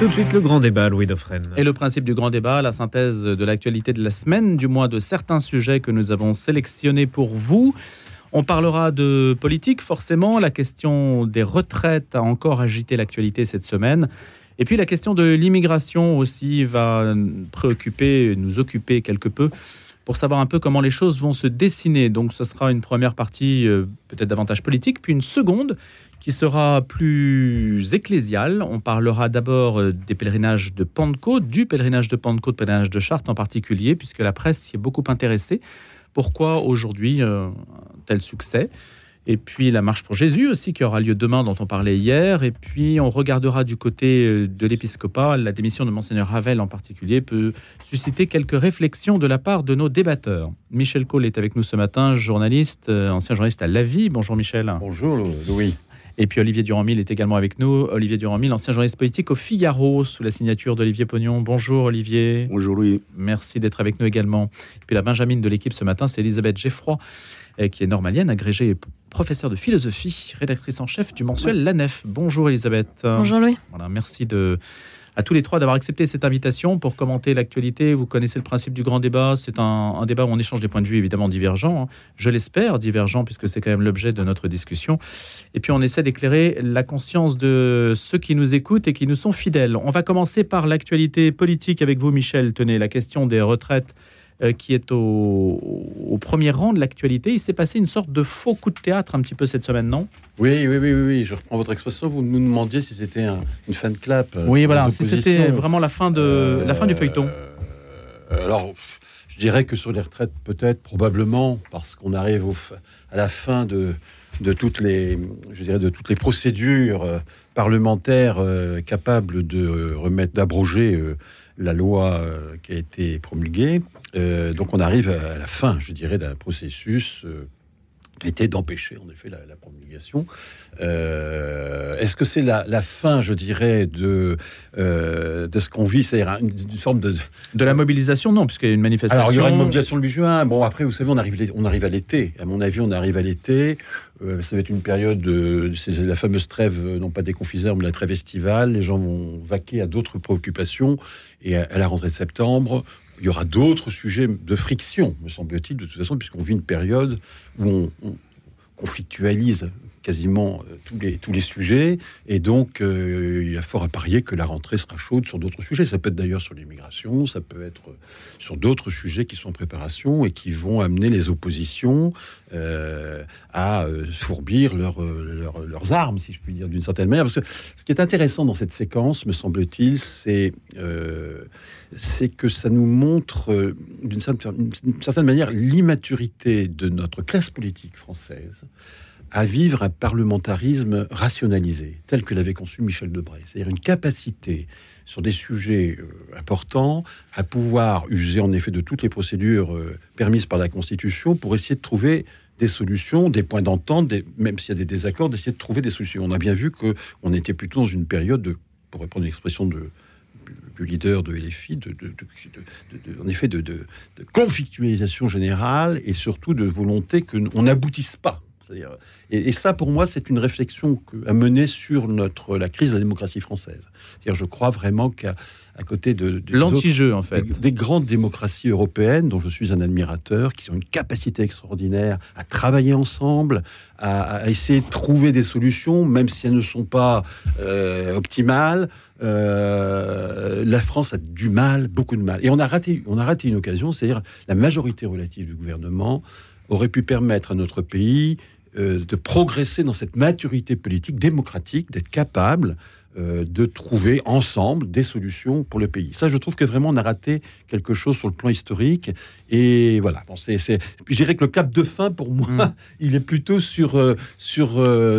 Tout de suite, le grand débat, Louis Dauphren. Et le principe du grand débat, la synthèse de l'actualité de la semaine, du moins de certains sujets que nous avons sélectionnés pour vous. On parlera de politique, forcément. La question des retraites a encore agité l'actualité cette semaine. Et puis la question de l'immigration aussi va préoccuper, nous occuper quelque peu pour savoir un peu comment les choses vont se dessiner. Donc ce sera une première partie euh, peut-être davantage politique, puis une seconde qui sera plus ecclésiale. On parlera d'abord euh, des pèlerinages de Pentecôte, du pèlerinage de Pentecôte, pèlerinage de Chartres en particulier, puisque la presse s'y est beaucoup intéressée. Pourquoi aujourd'hui euh, tel succès? Et puis la marche pour Jésus aussi, qui aura lieu demain, dont on parlait hier. Et puis on regardera du côté euh, de l'épiscopat. La démission de Monseigneur Ravel en particulier peut susciter quelques réflexions de la part de nos débatteurs. Michel Cole est avec nous ce matin, journaliste, ancien journaliste à La Vie. Bonjour Michel. Bonjour Louis. Et puis Olivier Durand-Mille est également avec nous. Olivier Durand-Mille, ancien journaliste politique au Figaro, sous la signature d'Olivier Pognon. Bonjour Olivier. Bonjour Louis. Merci d'être avec nous également. Et puis la Benjamine de l'équipe ce matin, c'est Elisabeth Geffroy, euh, qui est normalienne, agrégée et professeure de philosophie, rédactrice en chef du mensuel La Nef. Bonjour Elisabeth. Bonjour Louis. Voilà, merci de à tous les trois d'avoir accepté cette invitation pour commenter l'actualité. Vous connaissez le principe du grand débat. C'est un, débat où on échange des points de vue évidemment divergents. Hein. Je l'espère, divergents, puisque c'est quand même l'objet de notre discussion. Et puis on essaie d'éclairer la conscience de ceux qui nous écoutent et qui nous sont fidèles. On va commencer par l'actualité politique avec vous, Michel. Tenez, la question des retraites euh, qui est au, premier rang de l'actualité. Il s'est passé une sorte de faux coup de théâtre un petit peu cette semaine, non? Oui, oui, oui, oui, je reprends votre expression. Vous nous demandiez si c'était une fan clap. Euh, oui, voilà, si c'était vraiment la fin, de, la fin du feuilleton. Euh, alors, je dirais que sur les retraites, peut-être, probablement, parce qu'on arrive au, à la fin de, de toutes les, je dirais, de toutes les procédures parlementaires capables de remettre, d'abroger la loi qui a été promulguée. Euh, donc on arrive à la fin, je dirais, d'un processus euh, qui était d'empêcher en effet la, promulgation. Euh, est-ce que c'est la, fin, je dirais, de, de ce qu'on vit, c'est-à-dire une, forme de... De la mobilisation, non, puisqu'il y a une manifestation. Alors il y aura une mobilisation le 8 juin. Bon, après, vous savez, on arrive, on arrive à l'été. À mon avis, on arrive à l'été. ça va être une période, c'est la fameuse trêve, non pas des confiseurs, mais la trêve estivale. Les gens vont vaquer à d'autres préoccupations. Et à la rentrée de septembre, il y aura d'autres sujets de friction, me semble-t-il, de toute façon, puisqu'on vit une période où on, conflictualise quasiment euh, tous, les, tous les sujets. Et donc, euh, il y a fort à parier que la rentrée sera chaude sur d'autres sujets. Ça peut être d'ailleurs sur l'immigration, ça peut être sur d'autres sujets qui sont en préparation et qui vont amener les oppositions euh, à fourbir leurs armes, si je puis dire, d'une certaine manière. Parce que ce qui est intéressant dans cette séquence, me semble-t-il, c'est c'est que ça nous montre d'une certaine manière l'immaturité de notre classe politique française à vivre un parlementarisme rationalisé, tel que l'avait conçu Michel Debré. C'est-à-dire une capacité sur des sujets euh, importants à pouvoir user en effet de toutes les procédures euh, permises par la Constitution pour essayer de trouver des solutions, des points d'entente, même s'il y a des désaccords, d'essayer de trouver des solutions. On a bien vu qu'on était plutôt dans une période, de, pour reprendre l'expression de, du leader de LFI, de, en effet de, conflictualisation générale et surtout de volonté qu'on n'aboutisse pas et, ça, pour moi, c'est une réflexion à mener sur notre, la crise de la démocratie française. C'est-à-dire, je crois vraiment qu'à à côté de, l'anti-jeu en fait des, grandes démocraties européennes dont je suis un admirateur qui ont une capacité extraordinaire à travailler ensemble à, essayer de trouver des solutions même si elles ne sont pas euh, optimales euh, la France a du mal beaucoup de mal et on a raté on a raté une occasion c'est-à-dire la majorité relative du gouvernement aurait pu permettre à notre pays de progresser dans cette maturité politique démocratique, d'être capable euh, de trouver ensemble des solutions pour le pays. Ça, je trouve que vraiment on a raté quelque chose sur le plan historique. Et voilà, bon, c'est, c'est... je dirais que le cap de fin, pour moi, mm. il est plutôt sur, euh, sur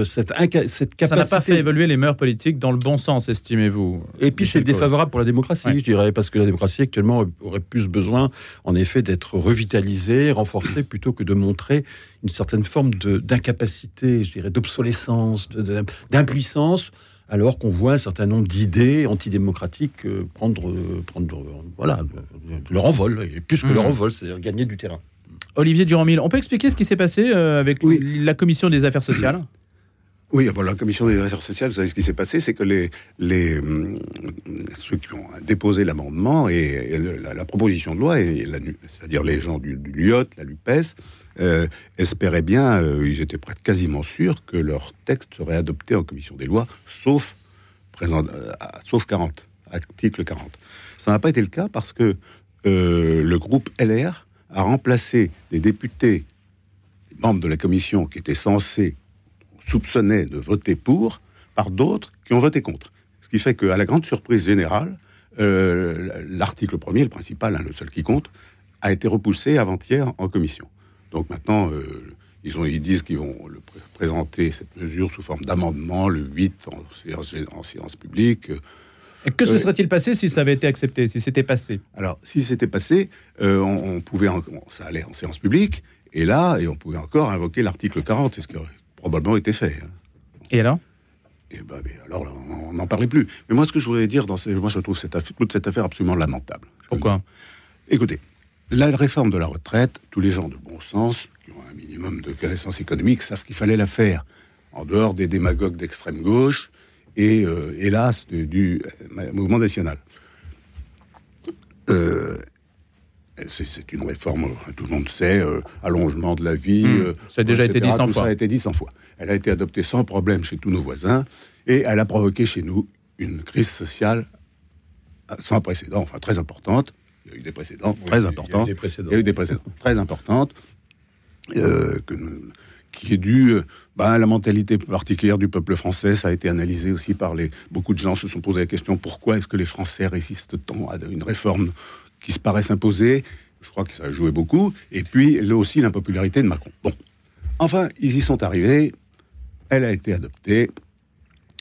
cette, cette capacité. Ça n'a pas fait évoluer les mœurs politiques dans le bon sens, estimez-vous Et puis c'est défavorable pour la démocratie, je dirais, parce que la démocratie actuellement aurait plus besoin, en effet, d'être revitalisée, renforcée, plutôt que de montrer une certaine forme de, d'incapacité, je dirais, d'obsolescence, d'impuissance alors qu'on voit un certain nombre d'idées antidémocratiques euh, prendre, euh, prendre euh, voilà, leur envol, et plus que leur mmh. envol, c'est-à-dire gagner du terrain. Olivier Durand-Mille, on peut expliquer ce qui s'est passé avec la commission des affaires sociales Oui, bon, la commission des affaires sociales, vous savez ce qui s'est passé, c'est que les, les, ceux qui ont déposé l'amendement et, la, la proposition de loi, et c'est-à-dire les gens du, du LIOT, la LUPES, euh, espéraient bien, euh, ils étaient presque quasiment sûrs que leur texte serait adopté en commission des lois, sauf, présent, euh, à- sauf 40, article 40. Ça n'a pas été le cas parce que le groupe LR a remplacé des députés, des membres de la commission qui étaient censés soupçonnait de voter pour par d'autres qui ont voté contre. Ce qui fait qu'à la grande surprise générale, l'article premier, le principal, hein, le seul qui compte, a été repoussé avant-hier en commission. Donc maintenant, euh, ils, ont, ils disent qu'ils vont le présenter cette mesure sous forme d'amendement le 8 en séance, gé- en séance publique. Et que se Oui. serait-il passé si ça avait été accepté, si c'était passé? Alors, si c'était passé, euh, on, on pouvait, en- ça allait en séance publique, et là, et on pouvait encore invoquer l'article 40, c'est ce qui aurait probablement été fait. hein. Et alors? Et ben, mais alors, on n'en parlait plus. Mais moi, ce que je voudrais dire, dans ces, moi, je trouve cette affaire, toute cette affaire absolument lamentable. Pourquoi? Écoutez, la réforme de la retraite, tous les gens de bon sens, qui ont un minimum de connaissances économiques, savent qu'il fallait la faire, en dehors des démagogues d'extrême gauche et, euh, hélas, du euh, mouvement national. Euh, c'est une réforme, tout le monde sait, euh, allongement de la vie. Hmm, ça a déjà été dit 100 tout fois. Ça a été dit 100 fois. Elle a été adoptée sans problème chez tous nos voisins et elle a provoqué chez nous une crise sociale sans précédent, enfin très importante. Il y a eu des précédents Oui, très importants. Il y a eu des précédents très importantes euh, que qui est due euh, bah, à la mentalité particulière du peuple français. Ça a été analysé aussi par les. Beaucoup de gens se sont posé la question pourquoi est-ce que les Français résistent tant à une réforme qui se paraît s'imposer? Je crois que ça a joué beaucoup. Et puis là aussi l'impopularité de Macron. Bon, enfin, ils y sont arrivés. Elle a été adoptée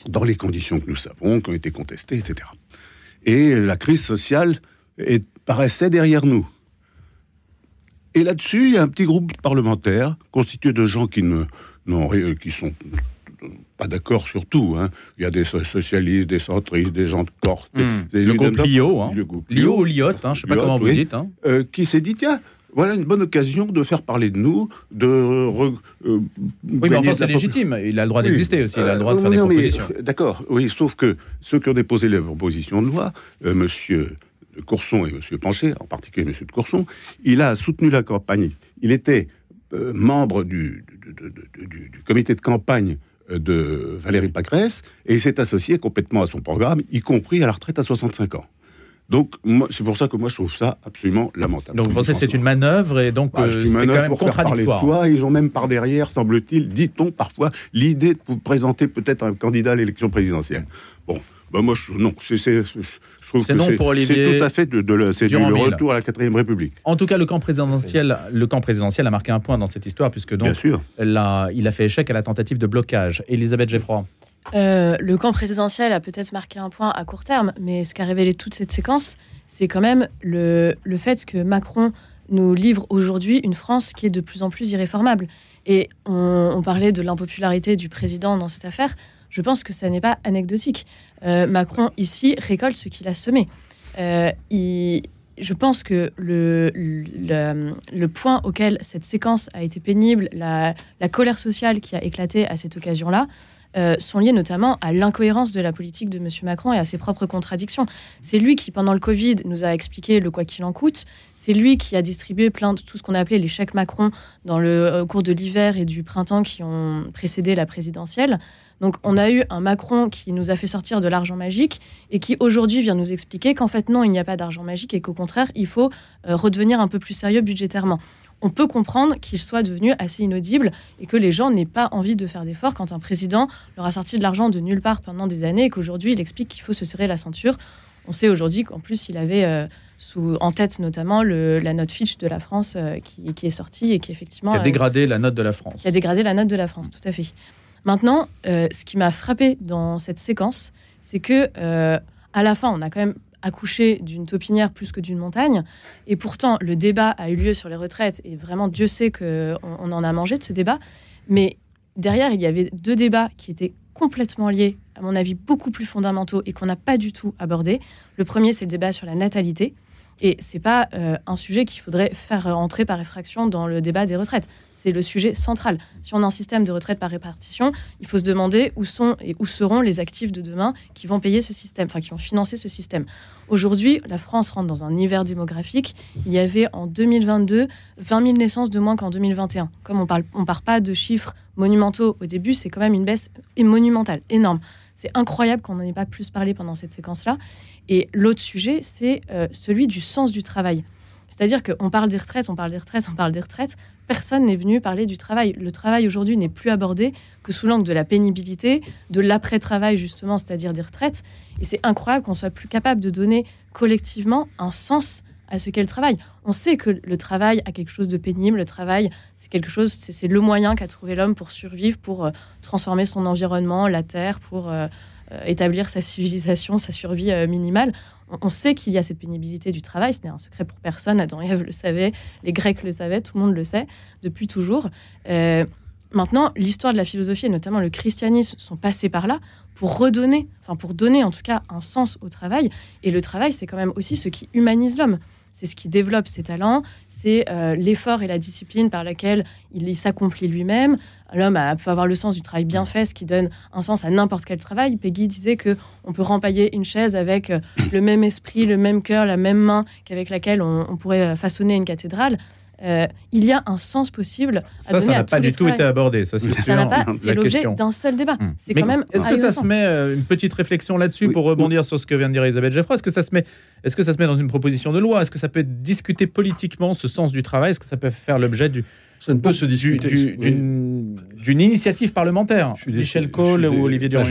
dans les conditions que nous savons, qui ont été contestées, etc. Et la crise sociale est- paraissait derrière nous. Et là-dessus, il y a un petit groupe parlementaire constitué de gens qui ne ri- qui sont pas d'accord sur tout. hein. Il y a des so- socialistes, des centristes, des gens de Corse, des- Hmm. des Le groupe Lio, hein. le groupe Lio ou Liot, hein, je ne sais pas comment vous dites. hein. euh, qui s'est dit tiens, voilà une bonne occasion de faire parler de nous, de. re- euh, Oui, mais enfin, de c'est légitime. Il a le droit oui. d'exister aussi. Il a le droit de Euh, faire des non, mais, propositions. euh, D'accord, oui, sauf que ceux qui ont déposé les propositions de loi, euh, monsieur de Courson et monsieur Pancher, en particulier monsieur de Courson, il a soutenu la campagne. Il était euh, membre du, du- du- du- du- du comité de campagne euh, de Valérie Pécresse et il s'est associé complètement à son programme, y compris à la retraite à 65 ans. Donc, c'est pour ça que moi, je trouve ça absolument lamentable. Donc vous pensez que c'est une manœuvre et donc Bah, euh, c'est quand même pour faire parler de contradictoire. soi. Ils ont même par derrière, semble-t-il, dit-on parfois, l'idée de vous présenter peut-être un candidat à l'élection présidentielle. Bon, bah moi, je, non, c'est, c'est- je trouve C'est que non c'est, pour Olivier c'est tout à fait de, de le, c'est du- retour à la quatrième République. En tout cas, le camp présidentiel, le camp présidentiel a marqué un point dans cette histoire puisque Bien donc sûr. il a fait échec à la tentative de blocage. Elisabeth Geffroy. Euh, le camp présidentiel a peut-être marqué un point à court terme, mais ce qu'a révélé toute cette séquence, c'est quand même le, le fait que Macron nous livre aujourd'hui une France qui est de plus en plus irréformable. Et on, on parlait de l'impopularité du président dans cette affaire. Je pense que ça n'est pas anecdotique. Euh, Macron, ici, récolte ce qu'il a semé. Euh, je pense que le, point auquel cette séquence a été pénible, la, colère sociale qui a éclaté à cette occasion-là, euh, sont liées notamment à l'incohérence de la politique de M. Macron et à ses propres contradictions. C'est lui qui, pendant le Covid, nous a expliqué le quoi qu'il en coûte. C'est lui qui a distribué plein de tout ce qu'on appelait les chèques Macron dans le euh, cours de l'hiver et du printemps qui ont précédé la présidentielle. Donc on a eu un Macron qui nous a fait sortir de l'argent magique et qui aujourd'hui vient nous expliquer qu'en fait non, il n'y a pas d'argent magique et qu'au contraire, il faut euh, redevenir un peu plus sérieux budgétairement. On peut comprendre qu'il soit devenu assez inaudible et que les gens n'aient pas envie de faire d'efforts quand un président leur a sorti de l'argent de nulle part pendant des années et qu'aujourd'hui il explique qu'il faut se serrer la ceinture. On sait aujourd'hui qu'en plus il avait euh, sous, en tête notamment le- la note Fitch de la France euh, qui, qui est sortie et qui effectivement qui a euh, dégradé la note de la France. qui a dégradé la note de la France, tout à fait. Maintenant, euh, ce qui m'a frappé dans cette séquence, c'est que euh, à la fin, on a quand même accouché d'une taupinière plus que d'une montagne, et pourtant le débat a eu lieu sur les retraites, et vraiment Dieu sait qu'on on en a mangé de ce débat, mais derrière, il y avait deux débats qui étaient complètement liés, à mon avis beaucoup plus fondamentaux, et qu'on n'a pas du tout abordés. Le premier, c'est le débat sur la natalité. Et c'est pas euh, un sujet qu'il faudrait faire entrer par effraction dans le débat des retraites. C'est le sujet central. Si on a un système de retraite par répartition, il faut se demander où sont et où seront les actifs de demain qui vont payer ce système, enfin qui vont financer ce système. Aujourd'hui, la France rentre dans un hiver démographique. Il y avait en 2022 20 000 naissances de moins qu'en 2021. Comme on parle, on part pas de chiffres monumentaux au début, c'est quand même une baisse monumentale, énorme. C'est incroyable qu'on n'en ait pas plus parlé pendant cette séquence-là. Et l'autre sujet, c'est euh, celui du sens du travail. C'est-à-dire qu'on parle des retraites, on parle des retraites, on parle des retraites. Personne n'est venu parler du travail. Le travail aujourd'hui n'est plus abordé que sous l'angle de la pénibilité, de l'après-travail justement, c'est-à-dire des retraites. Et c'est incroyable qu'on soit plus capable de donner collectivement un sens à ce qu'est le travail. On sait que le travail a quelque chose de pénible. Le travail, c'est quelque chose, c'est le moyen qu'a trouvé l'homme pour survivre, pour euh, transformer son environnement, la terre, pour euh, euh, établir sa civilisation, sa survie minimale. On, sait qu'il y a cette pénibilité du travail. Ce n'est un secret pour personne. Adam et Ève le savaient, les Grecs le savaient, tout le monde le sait depuis toujours. Maintenant, l'histoire de la philosophie et notamment le christianisme sont passés par là pour redonner, enfin pour donner en tout cas un sens au travail. Et le travail, c'est quand même aussi ce qui humanise l'homme c'est ce qui développe ses talents, c'est euh, l'effort et la discipline par laquelle il, s'accomplit lui-même. L'homme peut avoir le sens du travail bien fait, ce qui donne un sens à n'importe quel travail. Peggy disait que on peut rempailler une chaise avec euh, le même esprit, le même cœur, la même main qu'avec laquelle on pourrait façonner une cathédrale. Euh, il y a un sens possible. ça, ça n'a pas du tout été abordé, ça c'est sûr. Ça n'a pas fait l'objet d'un seul débat. Hmm. C'est quand même. Est-ce que ça se met euh, une petite réflexion là-dessus pour rebondir sur ce que vient de dire Elisabeth Geoffroy Est-ce que ça se met, est-ce que ça se met dans une proposition de loi? Est-ce que ça peut être discuté politiquement ce sens du travail? Est-ce que ça peut faire l'objet du ça ne peut se discuter d'une initiative parlementaire. Michel Cole ou Olivier Durand.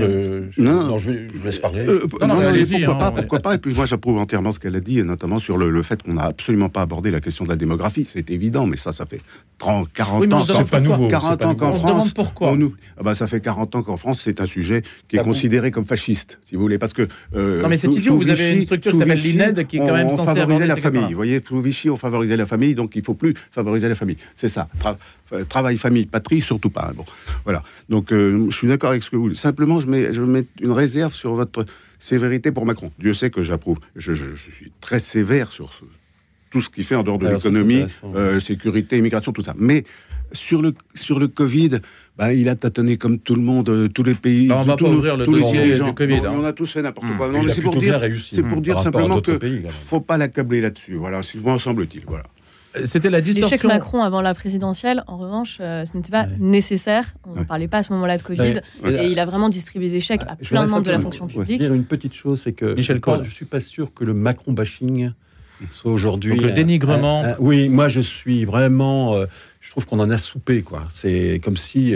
non, je, vous laisse parler. Euh, non, non, pourquoi, hein, pas, pourquoi pas Et puis moi, j'approuve entièrement ce qu'elle a dit, notamment sur le, fait qu'on n'a absolument pas abordé la question de la démographie. C'est évident, mais ça, ça fait 30, 40 ans. C'est pas nouveau. 40 ans qu'en France. On se demande pourquoi. nous, ah bah, ça fait 40 ans qu'en France, c'est un sujet qui est considéré comme fasciste, si vous voulez, parce que. Euh, non, mais c'est idiot. Vous avez une structure qui s'appelle l'INED, qui est quand même censée favoriser la famille. Vous voyez, sous Vichy, on favorisait la famille, donc il ne faut plus favoriser la famille. C'est ça. Euh, travail, famille, patrie, surtout pas. Bon, voilà. Donc, euh, je suis d'accord avec ce que vous dites. Simplement, je mets, je mets une réserve sur votre sévérité pour Macron. Dieu sait que j'approuve. Je, suis très sévère sur tout ce qu'il fait en dehors de l'économie, euh, sécurité, immigration, tout ça. Mais sur le, sur le Covid, bah, il a tâtonné comme tout le monde, tous les pays. Bah, on va pas ouvrir le dossier du Covid. Hein. On a tous fait n'importe hmm. quoi. C'est pour dire, pour dire simplement que faut pas l'accabler là-dessus. Voilà, moi semble-t-il. Voilà. C'était la distorsion. L'échec Macron avant la présidentielle, en revanche, euh, ce n'était pas nécessaire. On ne parlait pas à ce moment-là de Covid. Et il a vraiment distribué des chèques à plein de membres de la fonction publique. dire une petite chose, c'est que Michel je ne suis pas sûr que le Macron bashing soit aujourd'hui. Donc le dénigrement. oui, moi je suis vraiment. Je trouve qu'on en a soupé, quoi. C'est comme si.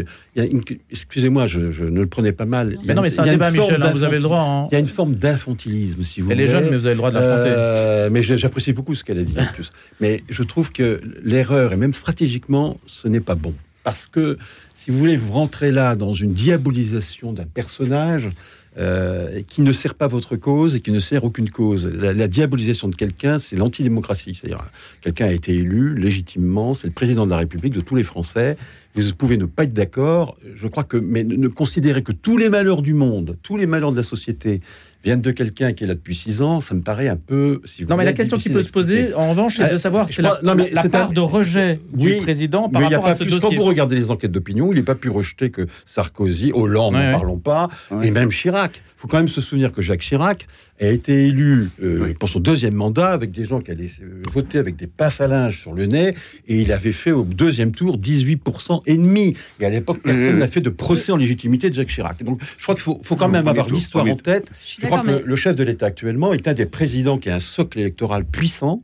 Excusez-moi, je, ne le prenais pas mal. Mais non, mais c'est un débat, Michel, hein, vous avez le droit. Hein. Il y a une forme d'infantilisme, si vous Elle voulez. Elle est jeune, mais vous avez le droit de l'affronter. Euh, mais j'apprécie beaucoup ce qu'elle a dit, en plus. Mais je trouve que l'erreur, et même stratégiquement, ce n'est pas bon. Parce que, si vous voulez, vous rentrez là dans une diabolisation d'un personnage euh, qui ne sert pas votre cause et qui ne sert aucune cause. La, diabolisation de quelqu'un, c'est l'antidémocratie. C'est-à-dire, quelqu'un a été élu légitimement, c'est le président de la République de tous les Français. Vous pouvez ne pas être d'accord, je crois que, mais ne considérer que tous les malheurs du monde, tous les malheurs de la société viennent de quelqu'un qui est là depuis six ans, ça me paraît un peu. Si non, mais la question qui peut se poser, en revanche, c'est de euh, savoir c'est la, non, mais la part de rejet du président par rapport à ce dossier. Quand vous regardez les enquêtes d'opinion, il n'est pas pu rejeter que Sarkozy, Hollande, n'en parlons pas, et même Chirac. Il faut quand même se souvenir que Jacques Chirac a été élu euh, pour son deuxième mandat avec des gens qui allaient euh, voter avec des passes à linge sur le nez, et il avait fait au deuxième tour 18% et demi. Et à l'époque, personne n'a fait de procès en légitimité de Jacques Chirac. Donc, je crois qu'il faut, faut, quand même avoir l'histoire en tête. Je crois que le chef de l'État actuellement est un des présidents qui a un socle électoral puissant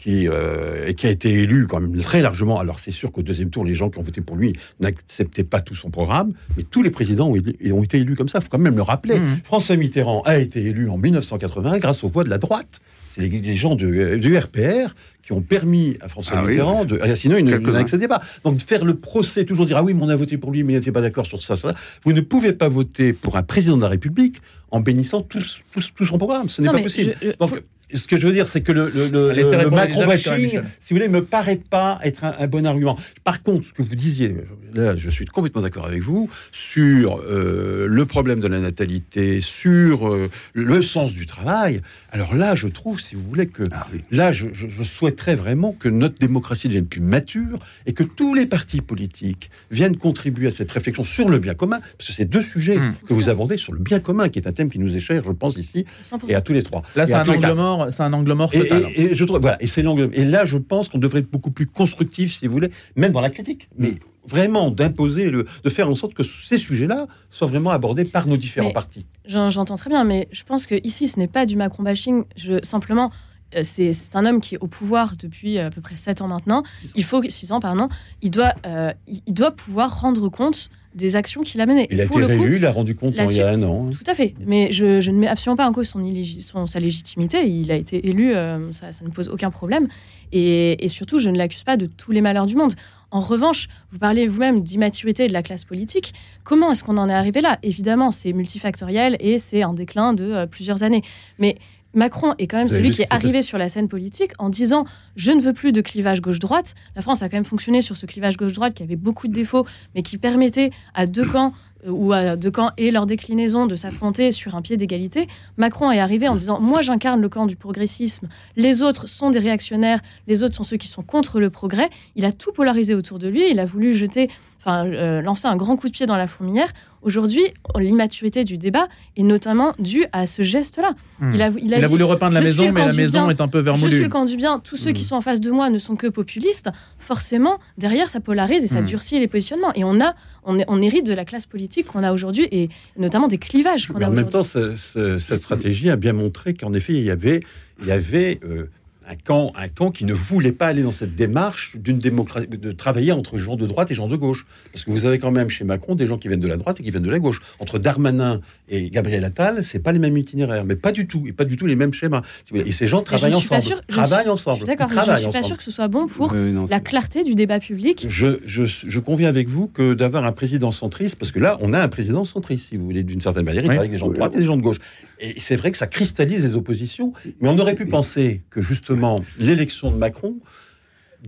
qui, euh, et qui a été élu quand même très largement. Alors c'est sûr qu'au deuxième tour, les gens qui ont voté pour lui n'acceptaient pas tout son programme, mais tous les présidents ont, ont été élus comme ça. Il faut quand même le rappeler. Mmh. François Mitterrand a été élu en 1980 grâce aux voix de la droite. C'est les, gens du, du, RPR qui ont permis à François ah Mitterrand de. Ah, sinon, il n'accédait pas. Donc, faire le procès, toujours dire Ah oui, mais on a voté pour lui, mais il n'était pas d'accord sur ça, ça. Vous ne pouvez pas voter pour un président de la République en bénissant tout, tout, son programme. Ce n'est pas possible. Donc, ce que je veux dire, c'est que le, le, le, Laissez le répondre Macron Elisabeth, quand même, bashing, Michel. si vous voulez, me paraît pas être un, un bon argument. Par contre, ce que vous disiez, là, je suis complètement d'accord avec vous sur euh, le problème de la natalité, sur euh, le sens du travail. Alors là, je trouve, si vous voulez, que Ah oui. là, je, je- je souhaiterais vraiment que notre démocratie devienne plus mature et que tous les partis politiques viennent contribuer à cette réflexion sur le bien commun, parce que c'est deux sujets Hmm. que vous abordez sur le bien commun, qui est un thème qui nous est cher, je pense ici, 100%. et à tous les trois. Là, c'est un angle. Mort, c'est un angle mort Et, total. et- et je trouve, voilà, et c'est l'angle. Et là, je pense qu'on devrait être beaucoup plus constructif, si vous voulez, même dans la critique, mais vraiment d'imposer, le, de faire en sorte que ces sujets-là soient vraiment abordés par nos différents Mais- partis. J'en- J'entends très bien, mais je pense que ici, ce n'est pas du Macron bashing. Je, simplement, euh, c'est c'est un homme qui est au pouvoir depuis euh, à peu près 7 ans maintenant. Il faut 6 ans, pardon. Il doit, euh, il il doit pouvoir rendre compte des actions qu'il a menées. Il a pour été le coup, réélu, il a rendu compte il y a un an. hein. Tout à fait. Mais je, je ne mets absolument pas en cause son, son- sa légitimité. Il a été élu, euh, ça, ça ne pose aucun problème. Et, et surtout, je ne l'accuse pas de tous les malheurs du monde. En revanche, vous parlez vous-même d'immaturité de la classe politique. Comment est-ce qu'on en est arrivé là? Évidemment, c'est multifactoriel et c'est un déclin de euh, plusieurs années. Mais Macron est quand même celui qui est arrivé sur la scène politique en disant je ne veux plus de clivage gauche-droite. La France a quand même fonctionné sur ce clivage gauche-droite qui avait beaucoup de défauts, mais qui permettait à deux camps euh, ou à deux camps et leur déclinaison de s'affronter sur un pied d'égalité. Macron est arrivé en disant Moi, j'incarne le camp du progressisme, les autres sont des réactionnaires, les autres sont ceux qui sont contre le progrès. Il a tout polarisé autour de lui, il a voulu jeter, enfin, euh, lancer un grand coup de pied dans la fourmilière. Aujourd'hui, l'immaturité du débat est notamment due à ce geste-là. Hmm. Il a, il a Il a dit, voulu repeindre la maison, mais la maison bien. est un peu je suis vermoulue. le camp du bien, tous ceux qui Mm. sont en face de moi ne sont que populistes, forcément, derrière, ça polarise et ça Mm. durcit les positionnements. Et on, a, on, est- on hérite de la classe politique qu'on a aujourd'hui et notamment des clivages qu'on Mais a en même temps, ce- ce- cette stratégie a bien montré qu'en effet, il y avait, il y avait euh, un, camp, qui ne voulait pas aller dans cette démarche d'une démocratie, de travailler entre gens de droite et gens de gauche. Parce que vous avez quand même chez Macron des gens qui viennent de la droite et qui viennent de la gauche. Entre Darmanin et Gabriel Attal, c'est pas les mêmes itinéraires, mais pas du tout, et pas du tout les mêmes schémas. Et ces gens travaillent ensemble. sûre- je ne travaillent suis- ensemble. Je D'accord, ne suis pas ensemble. sûre que ce soit bon pour Euh, non, la clarté du débat public. Je, je, je conviens avec vous que d'avoir un président centriste, parce que là, on a un président centriste, si vous voulez, d'une certaine manière, il Oui. travaille avec des gens de droite et des gens de gauche. Et c'est vrai que ça cristallise les oppositions, mais on aurait pu penser que justement l'élection de Macron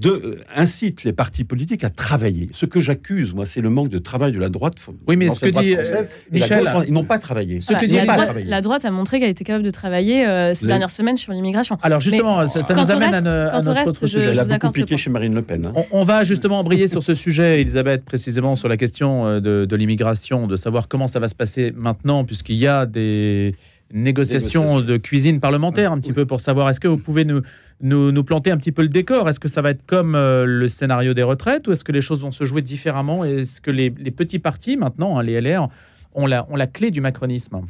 de, euh, incite les partis politiques à travailler. Ce que j'accuse, moi, c'est le manque de travail de la droite. Oui, mais ce que dit, française, euh, Michel- gauche, ils n'ont pas travaillé. Ce que dit la, droite, la droite a montré qu'elle était capable de travailler euh, ces Les- dernières semaines sur l'immigration. Alors justement, Mais ça, nous amène reste- à, à notre reste, autre je- sujet. Vous beaucoup piqué chez Marine Le Pen. hein. On, on va justement embrayer sur ce sujet, Elisabeth, précisément sur la question de, de l'immigration, de savoir comment ça va se passer maintenant, puisqu'il y a des négociations Négociations. de cuisine parlementaire, un petit Oui. peu pour savoir, est-ce que vous pouvez nous, nous, planter un petit peu le décor. Est-ce que ça va être comme euh, le scénario des retraites, ou est-ce que les choses vont se jouer différemment? Est-ce que les, petits partis, maintenant, hein, les LR, ont la, clé du macronisme?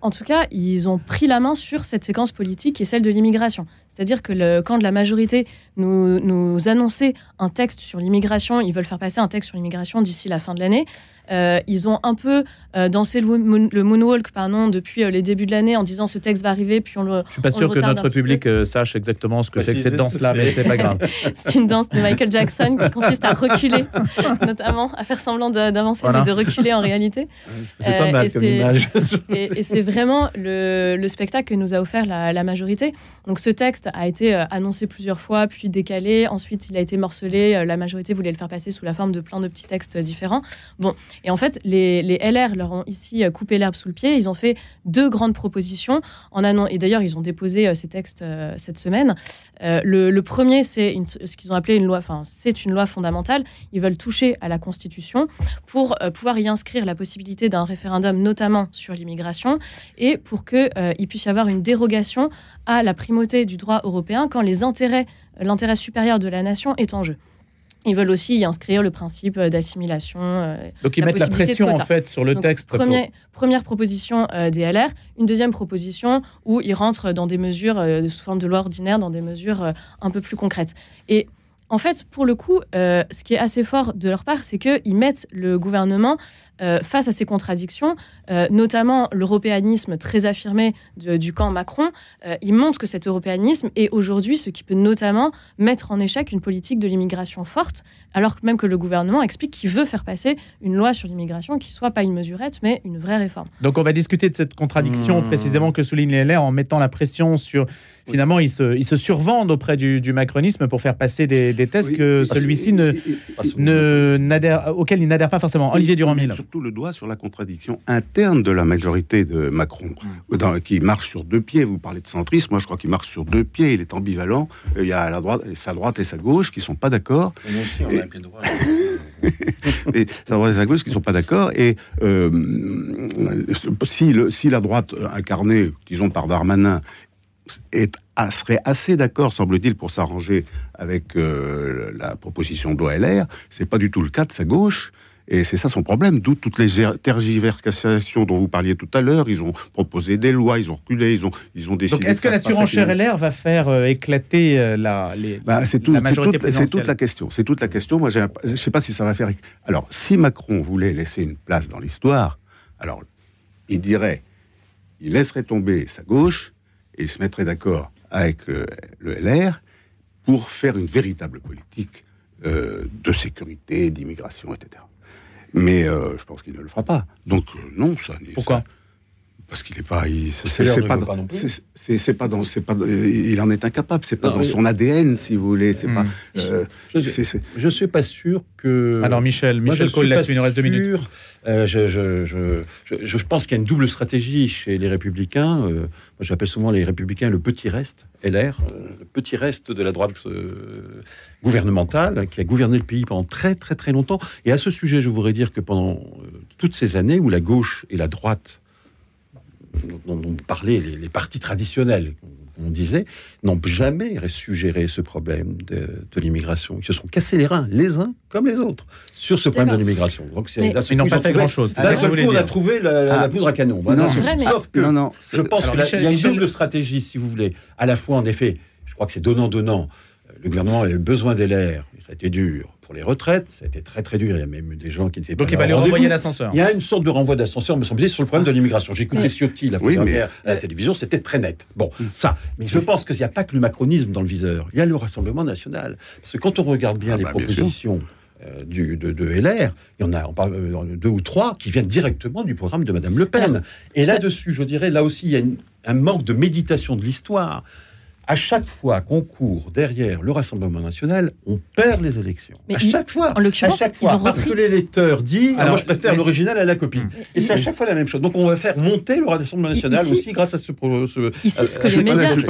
En tout cas, ils ont pris la main sur cette séquence politique est celle de l'immigration. C'est-à-dire que le, quand la majorité nous annonçait un texte sur l'immigration, ils veulent faire passer un texte sur l'immigration d'ici la fin de l'année, euh, ils ont un peu euh, dansé le, moon- le moonwalk pardon, depuis euh, les débuts de l'année en disant ce texte va arriver, puis on le, Je suis pas sûr que notre public euh, sache exactement ce que c'est que cette danse-là, mais c'est. pas grave. C'est une danse de Michael Jackson qui consiste à reculer, notamment à faire semblant d'avancer, Voilà. mais de reculer en réalité. C'est Euh, pas et mal comme c'est- image. Et, et c'est vraiment le, le spectacle que nous a offert la, la majorité. Donc ce texte a été annoncé plusieurs fois, puis décalé. Ensuite, il a été morcelé. Euh, La majorité voulait le faire passer sous la forme de plein de petits textes différents. Bon, et en fait, les, les LR leur ont ici euh, coupé l'herbe sous le pied. Ils ont fait deux grandes propositions. En annon- et d'ailleurs, ils ont déposé euh, ces textes cette semaine. Le, le premier, c'est ce qu'ils ont appelé une loi. Enfin, c'est une loi fondamentale. Ils veulent toucher à la Constitution pour pouvoir y inscrire la possibilité d'un référendum, notamment sur l'immigration, et pour qu'il puisse y avoir une dérogation à la primauté du droit européen quand les intérêts, l'intérêt supérieur de la nation est en jeu. Ils veulent aussi y inscrire le principe euh, d'assimilation. euh, Donc ils La mettent la pression en fait sur le donc, texte. pour- Première proposition euh, des LR. Une deuxième proposition où ils rentrent dans des mesures euh, sous forme de loi ordinaire, dans des mesures euh, un peu plus concrètes. Et en fait, pour le coup, euh, ce qui est assez fort de leur part, c'est qu'ils mettent le gouvernement euh, face à ces contradictions, euh, notamment l'européanisme très affirmé du camp Macron, euh, il montre que cet européanisme est aujourd'hui ce qui peut notamment mettre en échec une politique de l'immigration forte, alors même que le gouvernement explique qu'il veut faire passer une loi sur l'immigration qui soit pas une mesurette, mais une vraie réforme. Donc on va discuter de cette contradiction mmh. précisément que souligne les LR en mettant la pression sur finalement, ils se, ils se survendent auprès du, macronisme pour faire passer des, des tests que celui-ci ne, ne auquel il n'adhère pas forcément. Olivier Durand-Mille. Surtout le doigt sur la contradiction interne de la majorité de Macron, mm. qui marche sur deux pieds. Vous parlez de centrisme, moi je crois qu'il marche sur deux pieds. Il est ambivalent. Il y a la droite, sa droite et sa gauche qui sont pas d'accord. Nous aussi, on a un pied droit. et sa droite et sa gauche qui sont pas d'accord. Et euh, si, le, si la droite incarnée, disons par Darmanin, est, serait assez d'accord, semble-t-il, pour s'arranger avec euh, la proposition de l'OLR. C'est pas du tout le cas de sa gauche. Et c'est ça son problème, d'où toutes les tergiversations dont vous parliez tout à l'heure. Ils ont proposé des lois, ils ont reculé, ils ont, ils ont décidé. Donc est-ce que la surenchère LR va faire euh, éclater euh, la, les, bah, c'est tout, la majorité C'est toute la question. C'est toute la question. Moi, je ne sais pas si ça va faire. Alors, si Macron voulait laisser une place dans l'histoire, alors il dirait, il laisserait tomber sa gauche et se mettrait d'accord avec le, LR pour faire une véritable politique euh, de sécurité, d'immigration, etc. Mais euh, je pense qu'il ne le fera pas. Donc euh, non, ça. Pourquoi? Parce qu'il n'est pas, c'est pas, c'est pas dans, c'est pas, il en est incapable. C'est pas dans son ADN, si vous voulez. C'est pas. Hmm. je, ne suis pas sûr que. Alors Michel, Michel Cole là-dessus, il nous reste deux minutes. Euh, je, pense qu'il y a une double stratégie chez les Républicains. Euh, moi, j'appelle souvent les Républicains le petit reste, LR, euh, le petit reste de la droite gouvernementale qui a gouverné le pays pendant très très très longtemps. Et à ce sujet, je voudrais dire que pendant toutes ces années où la gauche et la droite dont, dont parlaient les, les partis traditionnels, on disait, n'ont jamais su gérer ce problème de, l'immigration. Ils se sont cassés les reins, les uns comme les autres, sur ce problème de l'immigration. Donc, c'est, ils n'ont pas fait grand-chose. D'un seul coup, on a trouvé la, ah. poudre à canon. Sauf que je pense qu'il y a une double stratégie, si vous voulez. À la fois, en effet, je crois que c'est donnant-donnant. Le gouvernement a eu besoin des l'air, ça a été dur pour les retraites, ça a été très très dur. Il y a même eu des gens qui étaient Donc il va lui renvoyer l'ascenseur. Il y a une sorte de renvoi d'ascenseur, me semble sur le problème de l'immigration. J'ai écouté Ciotti la fois dernière à la télévision, c'était très net. Bon, mm. ça. Mais je pense qu'il n'y a pas que le macronisme dans le viseur. Il y a le Rassemblement national. Parce que quand on regarde bien ah les bah, propositions. Euh, du, de, LR, il y en a on parle, euh, deux ou trois qui viennent directement du programme de Madame Le Pen. Et là-dessus, je dirais, là aussi, il y a un manque de méditation de l'histoire à chaque fois qu'on court derrière le Rassemblement national, on perd les élections. Mais à chaque fois. En l'occurrence, ils ont parce que l'électeur dit ah, moi je préfère l'original à la copie. Et c'est à chaque fois la même chose. Donc on va faire monter le Rassemblement national aussi grâce à ce. ce ici, ce que les médias. Ce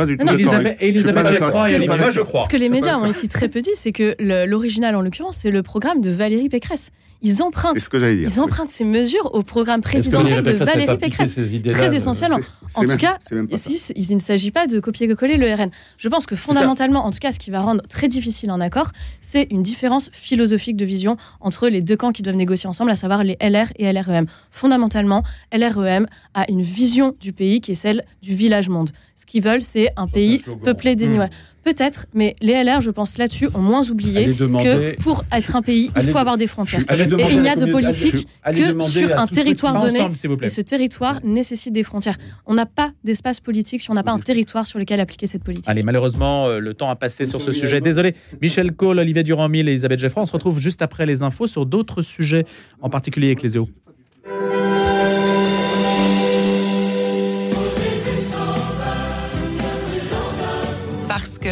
que les médias ont ici très peu dit, c'est que l'original en l'occurrence, c'est le programme de Valérie Pécresse ils empruntent, ce que ils empruntent ces mesures au programme présidentiel de Valérie Pécresse. Très essentiel. En, tout cas, ici, il ne s'agit pas de copier-coller le RN. Je pense que fondamentalement, en tout cas, ce qui va rendre très difficile un accord, c'est une différence philosophique de vision entre les deux camps qui doivent négocier ensemble, à savoir les LR et LREM. Fondamentalement, LREM a une vision du pays qui est celle du village-monde. Ce qu'ils veulent, c'est un pays peuplé d'Inuits. Peut-être, mais les LR, je pense là-dessus, ont moins oublié que pour être un pays, il faut avoir des frontières. Et il n'y a de politique que sur un territoire donné. et ce territoire nécessite des frontières. On n'a pas d'espace politique si on n'a pas un territoire sur lequel appliquer cette politique. Allez, malheureusement, euh, le temps a passé sur ce sujet. Désolé. Michel Cole, Olivier Durand-Mille et Elisabeth Geffroy. On se retrouve juste après les infos sur d'autres sujets, en particulier avec les EO.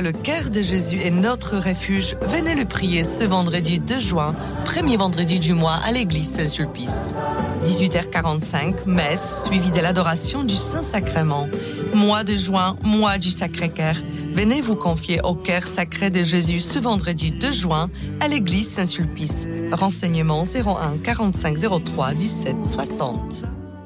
Le cœur de Jésus est notre refuge, venez le prier ce vendredi 2 juin, premier vendredi du mois à l'église Saint-Sulpice. 18h45, messe suivie de l'adoration du Saint-Sacrement. Mois de juin, mois du Sacré-Cœur. Venez vous confier au cœur sacré de Jésus ce vendredi 2 juin à l'église Saint-Sulpice. Renseignements 01 45 03 17 60.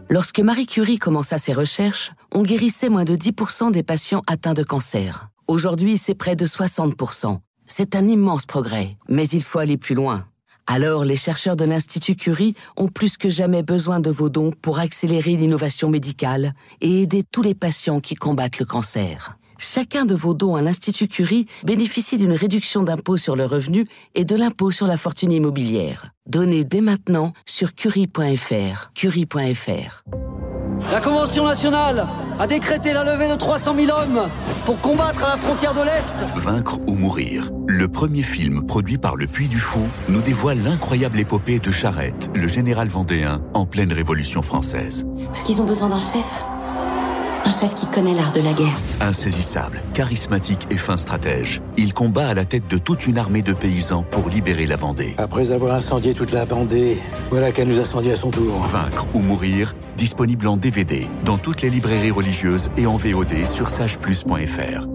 Lorsque Marie Curie commença ses recherches, on guérissait moins de 10% des patients atteints de cancer. Aujourd'hui, c'est près de 60%. C'est un immense progrès, mais il faut aller plus loin. Alors, les chercheurs de l'Institut Curie ont plus que jamais besoin de vos dons pour accélérer l'innovation médicale et aider tous les patients qui combattent le cancer. Chacun de vos dons à l'Institut Curie bénéficie d'une réduction d'impôt sur le revenu et de l'impôt sur la fortune immobilière. Donnez dès maintenant sur curie.fr. Curie.fr. La Convention nationale a décrété la levée de 300 000 hommes pour combattre à la frontière de l'Est. Vaincre ou mourir. Le premier film produit par le Puy du Fou nous dévoile l'incroyable épopée de Charette, le général vendéen, en pleine Révolution française. Parce qu'ils ont besoin d'un chef. Un chef qui connaît l'art de la guerre. Insaisissable, charismatique et fin stratège, il combat à la tête de toute une armée de paysans pour libérer la Vendée. Après avoir incendié toute la Vendée, voilà qu'elle nous incendie à son tour. Vaincre ou mourir, disponible en DVD dans toutes les librairies religieuses et en VOD sur sageplus.fr.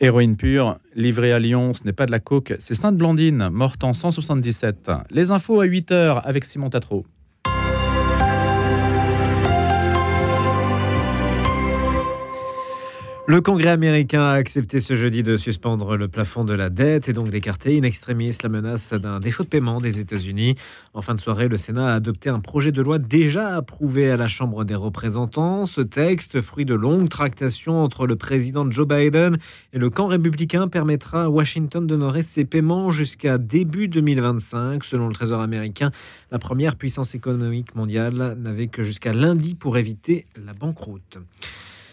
Héroïne pure, livrée à Lyon, ce n'est pas de la coke, c'est Sainte Blandine, morte en 177. Les infos à 8h avec Simon Tatro. Le Congrès américain a accepté ce jeudi de suspendre le plafond de la dette et donc d'écarter in extremis la menace d'un défaut de paiement des États-Unis. En fin de soirée, le Sénat a adopté un projet de loi déjà approuvé à la Chambre des représentants. Ce texte, fruit de longues tractations entre le président Joe Biden et le camp républicain, permettra à Washington d'honorer ses paiements jusqu'à début 2025. Selon le Trésor américain, la première puissance économique mondiale n'avait que jusqu'à lundi pour éviter la banqueroute.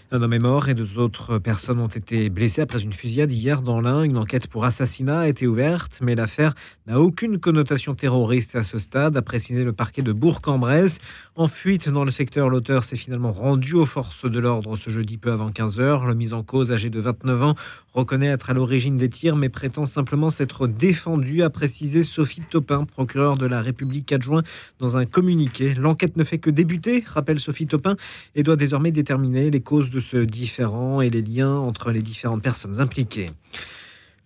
Un homme est mort et deux autres personnes ont été blessées après une fusillade hier dans l'Ain. Une enquête pour assassinat a été ouverte, mais l'affaire n'a aucune connotation terroriste à ce stade, a précisé le parquet de Bourg-en-Bresse. En fuite dans le secteur, l'auteur s'est finalement rendu aux forces de l'ordre ce jeudi peu avant 15 heures. Le mis en cause, âgé de 29 ans, reconnaît être à l'origine des tirs, mais prétend simplement s'être défendu, a précisé Sophie Topin, procureure de la République adjoint, dans un communiqué. L'enquête ne fait que débuter, rappelle Sophie Topin, et doit désormais déterminer les causes de ce différent et les liens entre les différentes personnes impliquées.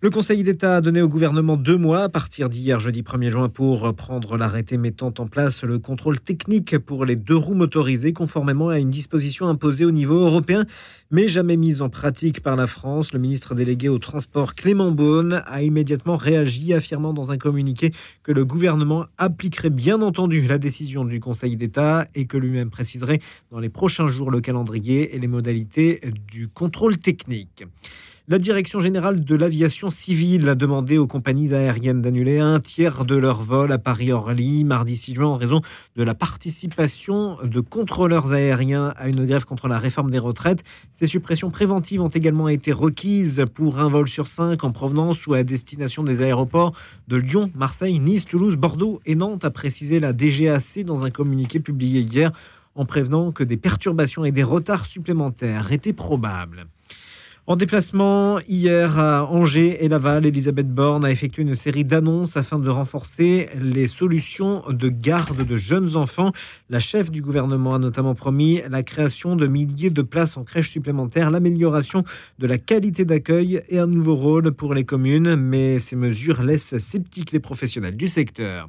Le Conseil d'État a donné au gouvernement deux mois à partir d'hier jeudi 1er juin pour prendre l'arrêté mettant en place le contrôle technique pour les deux roues motorisées conformément à une disposition imposée au niveau européen mais jamais mise en pratique par la France. Le ministre délégué au transport Clément Beaune a immédiatement réagi affirmant dans un communiqué que le gouvernement appliquerait bien entendu la décision du Conseil d'État et que lui-même préciserait dans les prochains jours le calendrier et les modalités du contrôle technique. La Direction générale de l'aviation civile a demandé aux compagnies aériennes d'annuler un tiers de leurs vols à Paris-Orly mardi 6 juin en raison de la participation de contrôleurs aériens à une grève contre la réforme des retraites. Ces suppressions préventives ont également été requises pour un vol sur cinq en provenance ou à destination des aéroports de Lyon, Marseille, Nice, Toulouse, Bordeaux et Nantes, a précisé la DGAC dans un communiqué publié hier en prévenant que des perturbations et des retards supplémentaires étaient probables. En déplacement hier à Angers et Laval, Elisabeth Borne a effectué une série d'annonces afin de renforcer les solutions de garde de jeunes enfants. La chef du gouvernement a notamment promis la création de milliers de places en crèche supplémentaires, l'amélioration de la qualité d'accueil et un nouveau rôle pour les communes. Mais ces mesures laissent sceptiques les professionnels du secteur.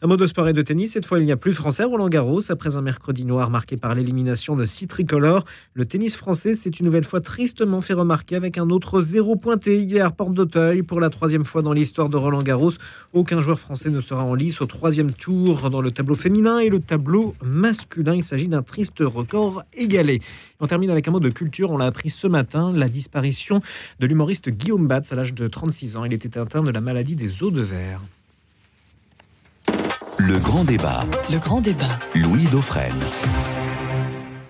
Un mot de sport et de tennis. Cette fois, il n'y a plus français Roland Garros. Après un mercredi noir marqué par l'élimination de six tricolores, le tennis français s'est une nouvelle fois tristement fait remarquer avec un autre zéro pointé hier, porte d'Auteuil. Pour la troisième fois dans l'histoire de Roland Garros, aucun joueur français ne sera en lice au troisième tour dans le tableau féminin et le tableau masculin. Il s'agit d'un triste record égalé. On termine avec un mot de culture. On l'a appris ce matin, la disparition de l'humoriste Guillaume Batz à l'âge de 36 ans. Il était atteint de la maladie des os de verre. Le grand débat. Le grand débat. Louis Dauphren.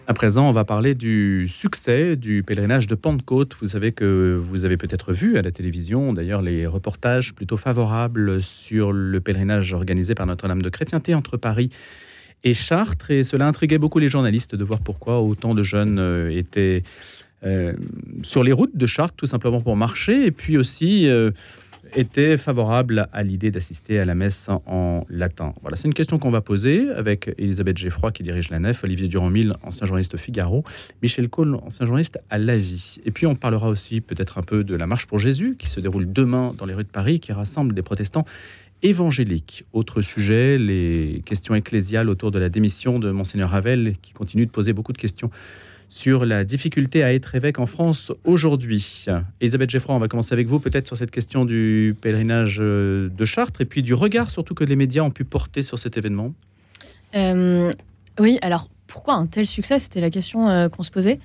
À présent, on va parler du succès du pèlerinage de Pentecôte. Vous savez que vous avez peut-être vu à la télévision, d'ailleurs, les reportages plutôt favorables sur le pèlerinage organisé par Notre-Dame de Chrétienté entre Paris et Chartres. Et cela intriguait beaucoup les journalistes de voir pourquoi autant de jeunes euh, étaient euh, sur les routes de Chartres, tout simplement pour marcher, et puis aussi... Euh, était favorable à l'idée d'assister à la messe en latin Voilà, c'est une question qu'on va poser avec Elisabeth Geffroy qui dirige la nef, Olivier Durand-Mille, ancien journaliste au Figaro, Michel Cole, ancien journaliste à La Vie. Et puis on parlera aussi peut-être un peu de la marche pour Jésus qui se déroule demain dans les rues de Paris, qui rassemble des protestants évangéliques. Autre sujet, les questions ecclésiales autour de la démission de Monseigneur Ravel qui continue de poser beaucoup de questions sur la difficulté à être évêque en France aujourd'hui. Elisabeth Geffroy, on va commencer avec vous peut-être sur cette question du pèlerinage euh, de Chartres et puis du regard surtout que les médias ont pu porter sur cet événement. Euh, oui, alors pourquoi un tel succès? C'était la question euh, qu'on se posait.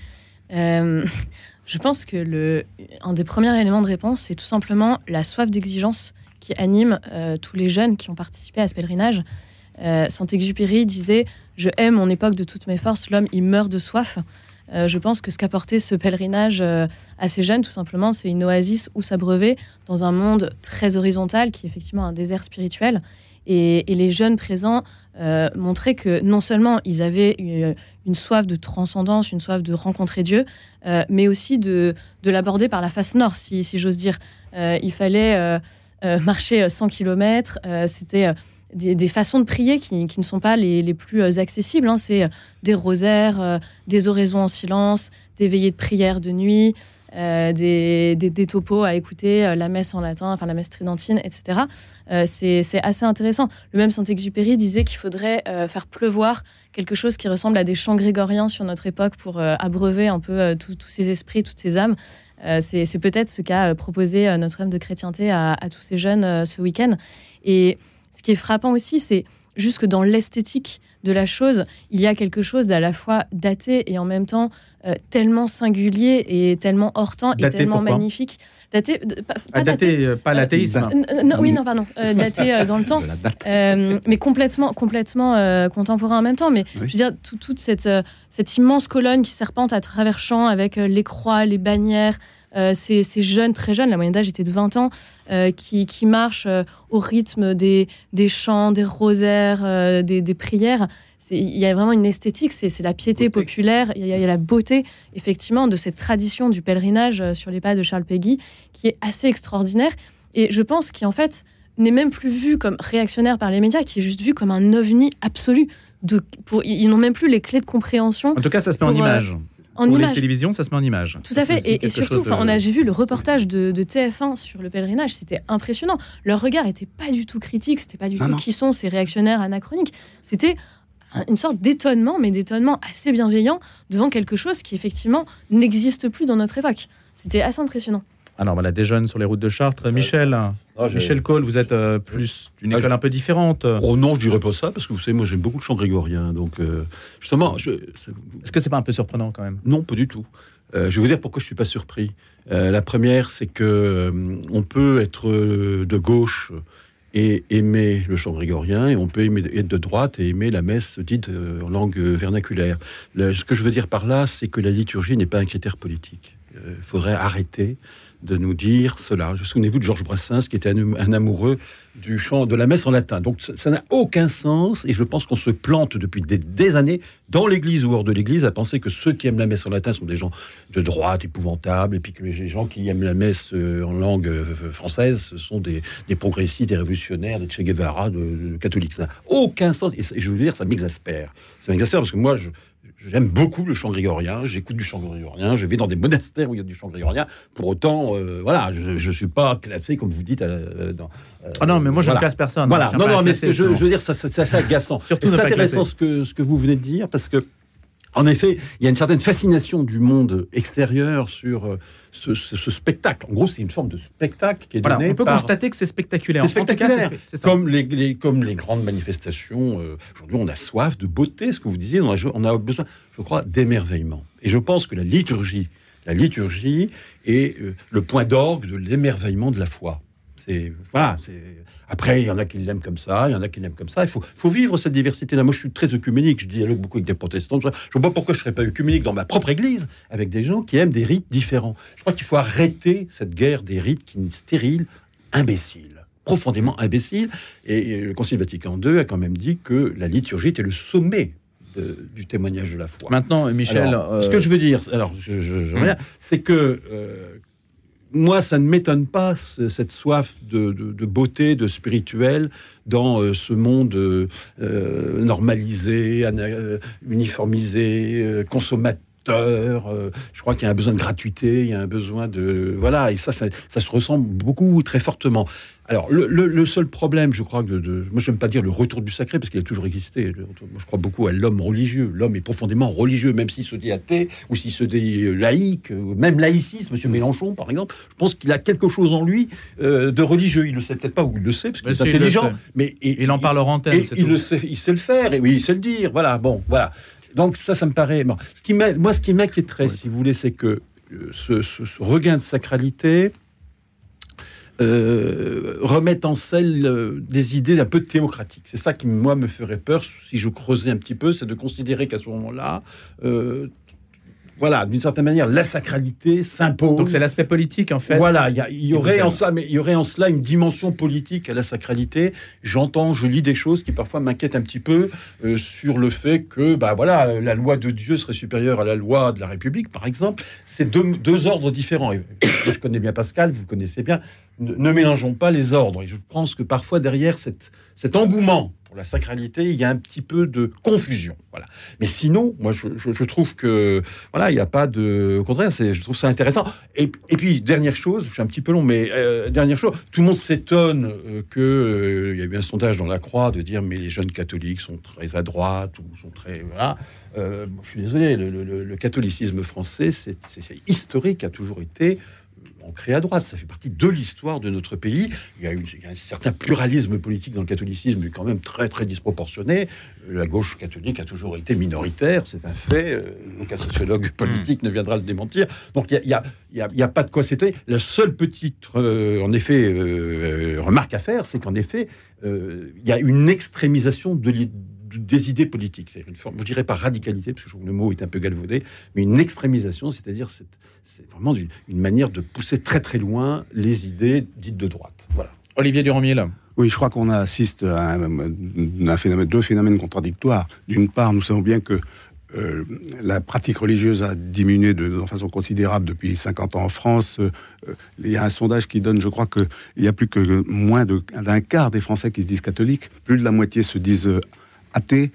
je pense que le, un des premiers éléments de réponse, c'est tout simplement la soif d'exigence qui anime tous les jeunes qui ont participé à ce pèlerinage. Saint-Exupéry disait Je hais mon époque de toutes mes forces, l'homme il meurt de soif. Euh, je pense que ce qu'apportait ce pèlerinage euh, à ces jeunes, tout simplement, c'est une oasis où s'abreuver dans un monde très horizontal qui est effectivement un désert spirituel. Et, les jeunes présents euh, montraient que non seulement ils avaient une, soif de transcendance, une soif de rencontrer Dieu, mais aussi de, l'aborder par la face nord, si, si j'ose dire. il fallait marcher 100 km, c'était des, façons de prier qui, ne sont pas les, plus euh, accessibles. Hein. C'est euh, des rosaires, euh, des oraisons en silence, des veillées de prière de nuit, des, des, topos à écouter, la messe en latin, enfin la messe tridentine, etc. c'est assez intéressant. Le même Saint-Exupéry disait qu'il faudrait faire pleuvoir quelque chose qui ressemble à des chants grégoriens sur notre époque pour abreuver un peu tous ces esprits, toutes ces âmes. c'est peut-être ce qu'a proposé Notre-Dame de chrétienté à, à, tous ces jeunes ce week-end. Et ce qui est frappant aussi, c'est juste que dans l'esthétique de la chose, il y a quelque chose d'à la fois daté et en même temps euh, tellement singulier et tellement hors temps et tellement magnifique. Daté, pas, ah, daté, euh, pas euh, l'athéisme. oui, non, pardon. daté dans le temps, mais complètement, complètement contemporain en même temps. Mais je veux dire, toute cette, cette immense colonne qui serpente à travers champs avec les croix, les bannières, euh, ces, jeunes, très jeunes, la moyenne d'âge était de 20 ans, euh, qui, marchent euh, au rythme des, des chants, des rosaires, des, prières. Il y a vraiment une esthétique, c'est la piété populaire, il y, a, la beauté, effectivement, de cette tradition du pèlerinage sur les pas de Charles Péguy, qui est assez extraordinaire. Et je pense qu'en fait, n'est même plus vu comme réactionnaire par les médias, qui est juste vu comme un ovni absolu. De, pour, ils n'ont même plus les clés de compréhension. En tout cas, ça se met en image en Pour image. les télévisions, ça se met en image. Tout à fait. Et, surtout, on a, j'ai vu le reportage de, TF1 sur le pèlerinage, c'était impressionnant. Leur regard n'était pas du tout critique, c'était pas du tout qui sont ces réactionnaires anachroniques. C'était une sorte d'étonnement, mais d'étonnement assez bienveillant devant quelque chose qui effectivement n'existe plus dans notre époque. C'était assez impressionnant. Alors voilà, des jeunes sur les routes de Chartres. Michel, Michel Cole, vous êtes euh, plus d'une ah, école un peu différente. Oh non, je dirais pas ça, parce que vous savez, moi j'aime beaucoup le chant grégorien. Donc euh, justement, je... est-ce que c'est pas un peu surprenant quand même? Non, pas du tout. Euh, je vais vous dire pourquoi je suis pas surpris. la première, c'est que on peut être de gauche et aimer le chant grégorien, et on peut aimer, être de droite et aimer la messe dite en langue vernaculaire. ce que je veux dire par là, c'est que la liturgie n'est pas un critère politique. Il faudrait arrêter de nous dire cela. Je souvenez-vous de Georges Brassens, qui était un, amoureux du chant de la messe en latin. Donc ça n'a aucun sens, et je pense qu'on se plante depuis des, années, dans l'Église ou hors de l'Église, à penser que ceux qui aiment la messe en latin sont des gens de droite, épouvantables, et puis que les gens qui aiment la messe euh, en langue euh, française, ce sont des, progressistes, des révolutionnaires, des Che Guevara, de, catholiques. Ça n'a aucun sens, et, je veux dire, ça m'exaspère. Ça m'exaspère parce que moi, je, J'aime beaucoup le chant grégorien, j'écoute du chant grégorien, je vais dans des monastères où il y a du chant grégorien. Pour autant, euh, voilà, je ne suis pas classé, comme vous dites. Euh, dans, euh, ah non, mais moi je ne classe personne. Voilà, non, non, mais je, je, veux dire, c'est assez agaçant. Surtout c'est intéressant ce que, ce que vous venez de dire, parce que en effet, il y a une certaine fascination du monde extérieur sur euh, ce, spectacle. En gros, c'est une forme de spectacle qui est donné. On peut constater que c'est spectaculaire. C'est spectaculaire. comme, les, comme les grandes manifestations. Euh, aujourd'hui, on a soif de beauté, ce que vous disiez. On a, on a besoin, je crois, d'émerveillement. Et je pense que la liturgie, la liturgie est euh, le point d'orgue de l'émerveillement de la foi. C'est voilà. Après, il y en a qui l'aiment comme ça, il y en a qui l'aiment comme ça. Il faut, faut vivre cette diversité-là. Moi, je suis très œcuménique. Je dialogue beaucoup avec des protestants. Je ne vois pas pourquoi je ne serais pas œcuménique dans ma propre église avec des gens qui aiment des rites différents. Je crois qu'il faut arrêter cette guerre des rites qui est stérile, imbécile profondément imbécile. Et le Concile Vatican II a quand même dit que la liturgie était le sommet du témoignage de la foi. Maintenant, Michel, ce que je veux dire, alors, je, hum. c'est que euh, moi, ça ne m'étonne pas, cette soif de, beauté, de spirituel, dans euh, ce monde euh, normalisé, uniformisé, consommateur. Je crois qu'il y a un besoin de gratuité, il y a un besoin de... Voilà, et ça, ça, ça se ressemble beaucoup, très fortement. Alors, le, seul problème, je crois, de, de moi, je n'aime pas dire le retour du sacré, parce qu'il a toujours existé. Moi, je crois beaucoup à l'homme religieux. L'homme est profondément religieux, même s'il se dit athée, ou s'il se dit euh, laïque, euh, même laïcisme, M. Mélenchon, par exemple. Je pense qu'il a quelque chose en lui euh, de religieux. Il ne le sait peut-être pas, ou il le sait, parce qu'il est intelligent. Mais il en parle en antenne. il, le sait, il sait le faire, et oui, il sait le dire. Voilà, bon, voilà. Donc ça, ça me paraît. Bon. Ce qui moi, ce qui m'inquiéterait, si vous voulez, c'est que euh, ce, regain de sacralité euh, remette en selle euh, des idées un peu théocratiques. C'est ça qui, moi, me ferait peur si je creusais un petit peu, c'est de considérer qu'à ce moment-là, voilà, d'une certaine manière, la sacralité s'impose. Donc c'est l'aspect politique en fait. Voilà, il y, aurait en cela, mais il y aurait en cela une dimension politique à la sacralité. J'entends, je lis des choses qui parfois m'inquiètent un petit peu euh, sur le fait que, bah voilà, la loi de Dieu serait supérieure à la loi de la République, par exemple. C'est deux, ordres différents. je connais bien Pascal, vous connaissez bien. Ne, mélangeons pas les ordres. Et je pense que parfois derrière cet engouement la sacralité, il y a un petit peu de confusion. Voilà. Mais sinon, moi, je, trouve que voilà, il n'y a pas de. Au contraire, je trouve ça intéressant. Et, puis, dernière chose, je suis un petit peu long, mais euh, dernière chose, tout le monde s'étonne euh, que euh, il y a eu un sondage dans la Croix de dire mais les jeunes catholiques sont très à droite ou sont très voilà. je suis désolé, le catholicisme français, c'est historique, a toujours été ancré à droite. Ça fait partie de l'histoire de notre pays. Il y, a un certain pluralisme politique dans le catholicisme, mais quand même très très disproportionné. La gauche catholique a toujours été minoritaire, c'est un fait. Euh, aucun sociologue politique ne viendra le démentir. Donc il n'y a, a, pas de quoi s'étonner. La seule petite, euh, en effet, euh, remarque à faire, c'est qu'en effet, il y a une extrémisation de des idées politiques. C'est une forme, je dirais pas radicalité, parce que le mot est un peu galvaudé, mais une extrémisation, c'est-à-dire c'est vraiment une manière de pousser très très loin les idées dites de droite. Voilà. Olivier Durand-Miel. Oui, je crois qu'on assiste à un, phénomène, deux phénomènes contradictoires. D'une part, nous savons bien que euh, la pratique religieuse a diminué de, façon considérable depuis 50 ans en France. Euh, il y a un sondage qui donne, je crois qu'il y a plus que moins d'un quart des Français qui se disent catholiques. Plus de la moitié se disent athées.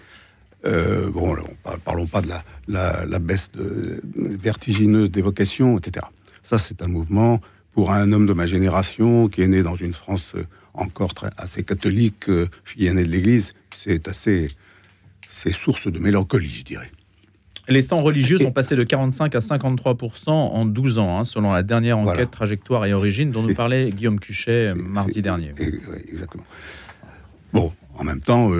Euh, bon, parlons pas de la, baisse vertigineuse des vocations, etc. Ça, c'est un mouvement pour un homme de ma génération qui est né dans une France euh, encore très, assez catholique, euh, fille aînée de l'Église. C'est assez, c'est source de mélancolie, je dirais. Les sangs religieux sont passés de 45 à 53% en 12 ans, hein, selon la dernière enquête trajectoire et origine dont nous parlait Guillaume Cuchet mardi dernier. exactement. Bon, en même temps,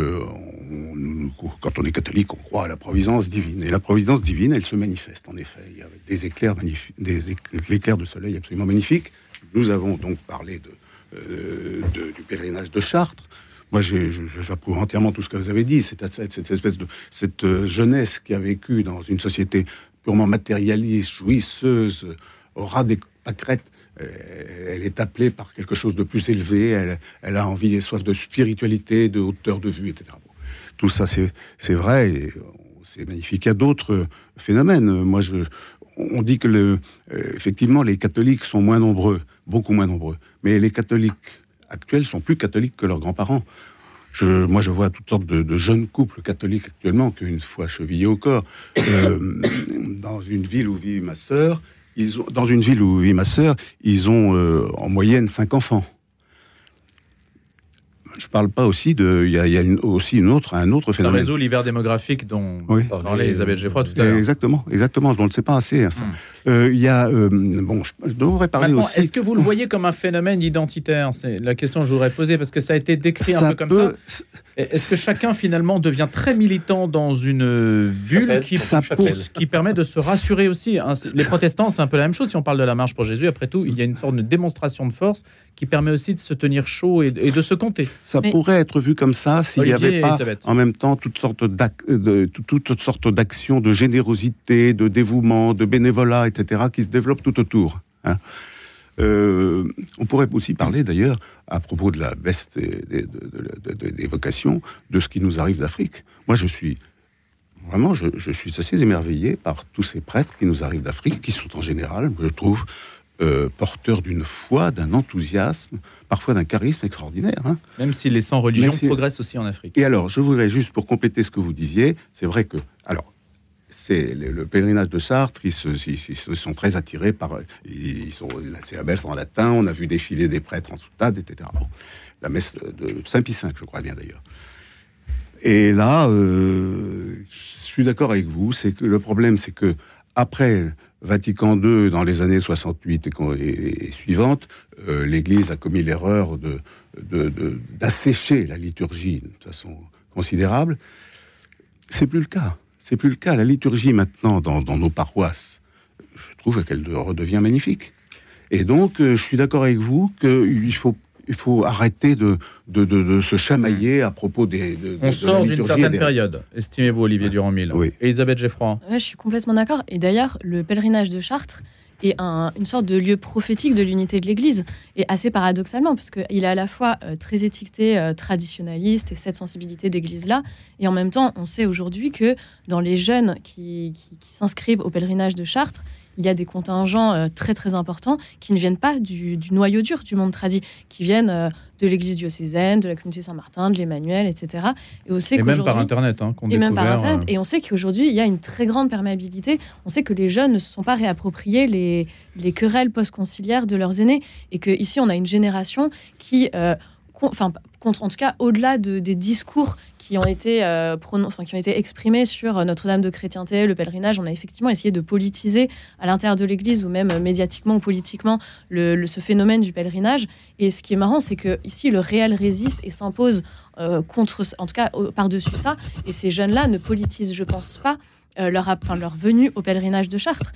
quand on est catholique, on croit à la providence divine. Et la providence divine, elle se manifeste, en effet. Il y a des éclairs, des éclairs de soleil absolument magnifiques. Nous avons donc parlé euh, de, du pèlerinage de Chartres. Moi, j'approuve entièrement tout ce que vous avez dit. Cette, cette, espèce de cette euh, jeunesse qui a vécu dans une société purement matérialiste, jouisseuse, aura des pâquerettes. Euh, elle est appelée par quelque chose de plus élevé. Elle, a envie et soif de spiritualité, de hauteur de vue, etc. Tout ça, c'est vrai, et c'est magnifique. Il y a d'autres phénomènes. Moi, on dit que, euh, effectivement, les catholiques sont moins nombreux, beaucoup moins nombreux. Mais les catholiques actuels sont plus catholiques que leurs grands-parents. Moi, je vois toutes sortes de, jeunes couples catholiques actuellement, qu'une fois chevillés au corps, euh, dans une ville où vit ma sœur, dans une ville où vit ma sœur, ils ont euh, en moyenne cinq enfants je parle pas aussi de. Il y a, aussi une autre, un autre phénomène. Ça résout l'hiver démographique dont parlait Elisabeth Geoffroy tout à l'heure. Exactement, exactement. On ne sait pas assez. Hein, ça. Hmm. Euh, il y a. Euh, bon, je devrais parler aussi. Est-ce que vous le voyez comme un phénomène identitaire? C'est la question que je voudrais poser parce que ça a été décrit un peu comme ça. Est-ce que chacun finalement devient très militant dans une bulle qui, qui permet de se rassurer aussi hein, Les protestants, c'est un peu la même chose. Si on parle de la marche pour Jésus, après tout, il y a une sorte de démonstration de force qui permet aussi de se tenir chaud et, de se compter. Ça pourrait être vu comme ça s'il n'y avait pas en même temps toutes sortes d'actions de générosité, de dévouement, de bénévolat, etc., qui se développent tout autour. Hein. Euh, on pourrait aussi parler d'ailleurs, à propos de la baisse des, vocations, de ce qui nous arrive d'Afrique. Moi, je suis vraiment, je, suis assez émerveillé par tous ces prêtres qui nous arrivent d'Afrique, qui sont en général, je trouve, euh, porteurs d'une foi, d'un enthousiasme, parfois d'un charisme extraordinaire. Hein. Même si les sans religion progressent aussi en Afrique. Et alors, je voudrais juste pour compléter ce que vous disiez, c'est vrai que, alors, c'est le, pèlerinage de Chartres, ils se, sont très attirés par. Ils sont, c'est la messe en latin, on a vu défiler des prêtres en soutane, etc. la messe de Saint-Pie V, je crois bien d'ailleurs. Et là, euh, je suis d'accord avec vous, c'est que le problème, c'est que après Vatican II, dans les années 68 et, suivantes, euh, l'Église a commis l'erreur de, d'assécher la liturgie de façon considérable. C'est plus le cas C'est plus le cas. La liturgie maintenant dans, nos paroisses, je trouve qu'elle redevient magnifique. Et donc, euh, je suis d'accord avec vous qu'il faut il faut arrêter de, de, de, se chamailler à propos des. On sort d'une certaine période, estimez-vous, Olivier Durand-Mille. Oui. Elisabeth Geffroy? je suis complètement d'accord. Et d'ailleurs, le pèlerinage de Chartres est une sorte de lieu prophétique de l'unité de l'Église. Et assez paradoxalement, parce qu'il est à la fois euh, très étiqueté euh, traditionnaliste et cette sensibilité d'Église-là, et en même temps, on sait aujourd'hui que dans les jeunes qui, qui s'inscrivent au pèlerinage de Chartres, il y a des contingents euh, très très importants qui ne viennent pas du, noyau dur du monde tradit, qui viennent euh, de l'église diocésaine, de la communauté Saint-Martin, de l'Emmanuel, etc. Et, on sait même par Internet. Hein, et même par Internet. Euh, et on sait qu'aujourd'hui, il y a une très grande perméabilité. On sait que les jeunes ne se sont pas réappropriés les, les querelles post-conciliaires de leurs aînés. Et qu'ici, on a une génération qui enfin, contre, en tout cas, au-delà de, des discours qui ont été, euh, enfin, qui ont été exprimés sur Notre-Dame de chrétienté, le pèlerinage, on a effectivement essayé de politiser à l'intérieur de l'Église ou même médiatiquement ou politiquement le, ce phénomène du pèlerinage. Et ce qui est marrant, c'est que ici, le réel résiste et s'impose euh, contre, en tout cas, par-dessus ça. Et ces jeunes-là ne politisent, je pense pas, euh, leur, enfin, leur venue au pèlerinage de Chartres.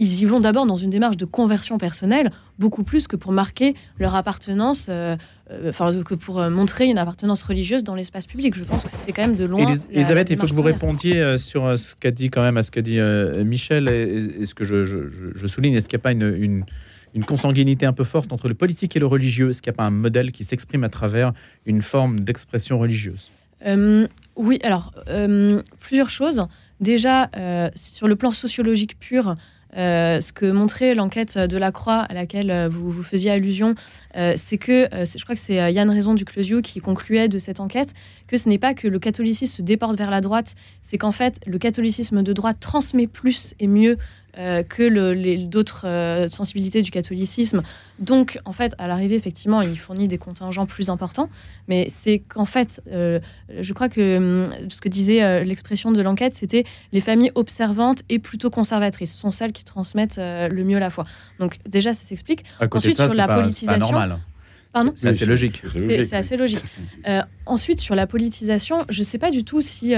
Ils y vont d'abord dans une démarche de conversion personnelle, beaucoup plus que pour marquer leur appartenance, euh, euh, enfin que pour euh, montrer une appartenance religieuse dans l'espace public. Je pense que c'était quand même de loin. Elisabeth, il faut que vous répondiez sur ce qu'a dit quand même à ce qu'a dit Michel et, ce que je, souligne. Est-ce qu'il n'y a pas une, une, consanguinité un peu forte entre le politique et le religieux? Est-ce qu'il n'y a pas un modèle qui s'exprime à travers une forme d'expression religieuse? Oui, alors plusieurs choses. Déjà, sur le plan sociologique pur, euh, ce que montrait l'enquête de la Croix à laquelle euh, vous, vous faisiez allusion, euh, c'est que, je crois que c'est Yann Raison du Closio qui concluait de cette enquête, que ce n'est pas que le catholicisme se déporte vers la droite, c'est qu'en fait, le catholicisme de droite transmet plus et mieux euh, que les, d'autres euh, sensibilités du catholicisme. Donc, en fait, à l'arrivée, effectivement, il fournit des contingents plus importants. Mais c'est qu'en fait, euh, je crois que hum, ce que disait l'expression de l'enquête, c'était les familles observantes et plutôt conservatrices sont celles qui transmettent le mieux la foi. Donc, déjà, ça s'explique. Ensuite, sur la politisation. Pardon c'est assez logique. C'est assez logique. ensuite, sur la politisation, je ne sais pas du tout si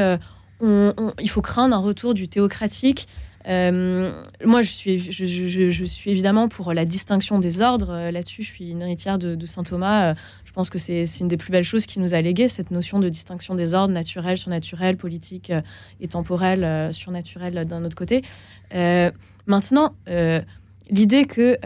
il faut craindre un retour du théocratique. Euh, moi, je suis, évidemment pour la distinction des ordres. Euh, là-dessus, je suis une héritière de, saint Thomas. Euh, je pense que c'est une des plus belles choses qui nous a légué, cette notion de distinction des ordres, naturel, surnaturel, politique et temporel, surnaturel d'un autre côté. maintenant, l'idée que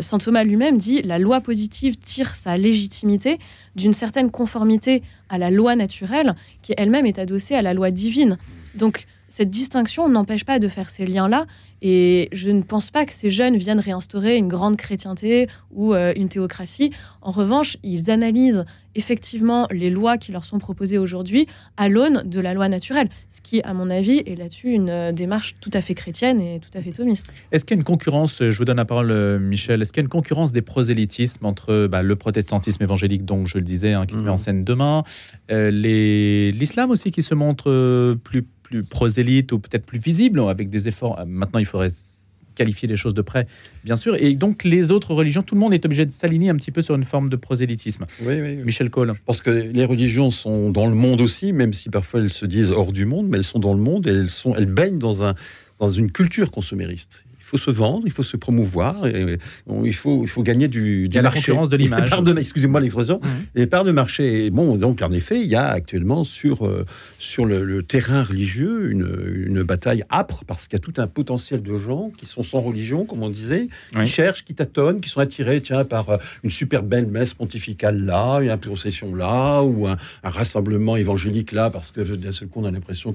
saint Thomas lui-même dit la loi positive tire sa légitimité d'une certaine conformité à la loi naturelle, qui elle-même est adossée à la loi divine. Donc, cette distinction n'empêche pas de faire ces liens-là. Et je ne pense pas que ces jeunes viennent réinstaurer une grande chrétienté ou euh, une théocratie. En revanche, ils analysent effectivement les lois qui leur sont proposées aujourd'hui à l'aune de la loi naturelle, ce qui, à mon avis, est là-dessus une euh, démarche tout à fait chrétienne et tout à fait thomiste. Est-ce qu'il y a une concurrence, je vous donne la parole euh, Michel, est-ce qu'il y a une concurrence des prosélytismes entre bah, le protestantisme évangélique, donc je le disais, hein, qui se met en mmh. scène demain, l'islam aussi qui se montre plus plus prosélyte ou peut-être plus visible, avec des efforts. Euh, maintenant, il faudrait qualifier les choses de près, bien sûr. Et donc, les autres religions, tout le monde est obligé de s'aligner un petit peu sur une forme de prosélytisme. Oui, oui, Michel Cole. Parce que les religions sont dans le monde aussi, même si parfois elles se disent hors du monde, mais elles sont dans le monde et elles, sont, elles baignent dans, un, dans une culture consumériste faut se vendre, il faut se promouvoir, et, il, faut, il faut gagner du, du il y a marché. la concurrence de l'image. Excusez-moi l'expression. Mmh. Les parts de marché. Bon, donc en effet, il y a actuellement sur, euh, sur le, terrain religieux une, une bataille âpre parce qu'il y a tout un potentiel de gens qui sont sans religion, comme on disait, qui cherchent, qui tâtonnent, qui sont attirés tiens, par euh, une super belle messe pontificale là, une procession là, ou un, rassemblement évangélique là, parce que d'un seul coup, on a l'impression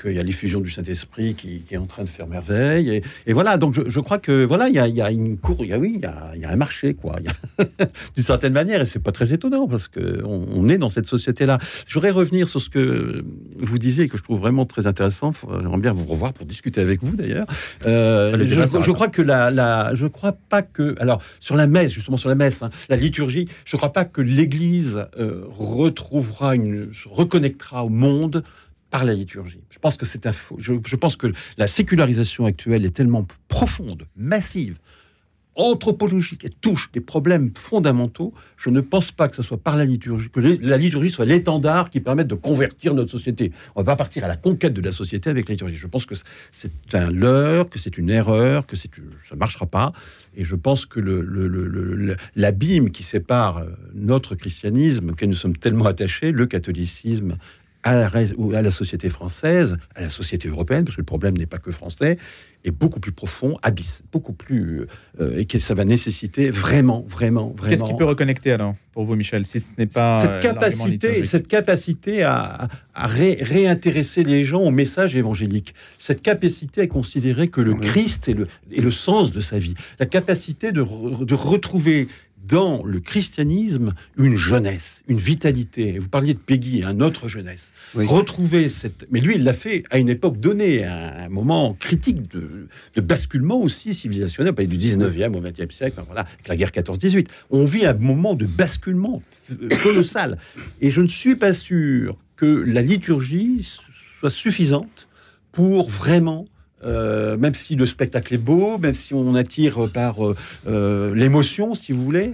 qu'il y a l'effusion du Saint-Esprit qui, qui, est en train de faire merveille. Et, et voilà, donc je, crois que voilà, il y a, une cour, il y a, oui, il y a, un marché, quoi, d'une certaine manière, et c'est pas très étonnant parce que on, est dans cette société-là. Je voudrais revenir sur ce que vous disiez que je trouve vraiment très intéressant. J'aimerais bien vous revoir pour discuter avec vous d'ailleurs. Euh, je, crois que la, la, je crois pas que, alors sur la messe, justement sur la messe, hein, la liturgie, je crois pas que l'Église euh, retrouvera une, reconnectera au monde par la liturgie. Je pense que c'est un faux. Je, pense que la sécularisation actuelle est tellement profonde, massive, anthropologique et touche des problèmes fondamentaux, je ne pense pas que ce soit par la liturgie, que la liturgie soit l'étendard qui permette de convertir notre société. On va pas partir à la conquête de la société avec la liturgie. Je pense que c'est un leurre, que c'est une erreur, que ça ne marchera pas. Et je pense que l'abîme qui sépare euh, notre christianisme, auquel nous sommes tellement attachés, le catholicisme, à la, à la société française, à la société européenne, parce que le problème n'est pas que français, est beaucoup plus profond, abysse, beaucoup plus, euh, et que ça va nécessiter vraiment, vraiment, vraiment. Qu'est-ce qui peut reconnecter alors pour vous, Michel, si ce n'est pas cette capacité, cette capacité à, réintéresser les gens au message évangélique, cette capacité à considérer que le Christ est le, est le sens de sa vie, la capacité de, de retrouver dans le christianisme une jeunesse, une vitalité. Vous parliez de Peggy, un autre jeunesse. Retrouver cette. Mais lui, il l'a fait à une époque donnée, à un moment critique de, basculement aussi civilisationnel, pas du 19e au 20e siècle, voilà, avec la guerre 14-18. On vit un moment de basculement euh, colossal. Et je ne suis pas sûr que la liturgie soit suffisante pour vraiment euh, même si le spectacle est beau, même si on attire par euh, euh, l'émotion, si vous voulez,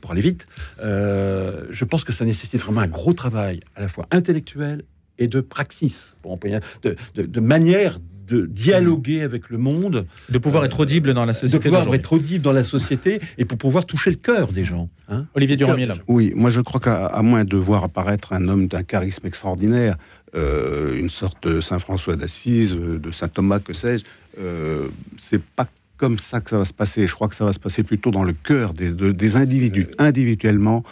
pour aller vite, je pense que ça nécessite vraiment un gros travail, à la fois intellectuel et de praxis, pour de, de, manière de dialoguer avec le monde, de pouvoir être audible dans la société, de pouvoir être audible dans la société et pour pouvoir toucher le cœur des gens. Hein. Olivier Durand-Miel. Oui, moi je crois qu'à moins de voir apparaître un homme d'un charisme extraordinaire, euh, une sorte de Saint François d'Assise, euh, de Saint Thomas, que sais-je. Euh, c'est pas comme ça que ça va se passer. Je crois que ça va se passer plutôt dans le cœur des, des individus. Individuellement,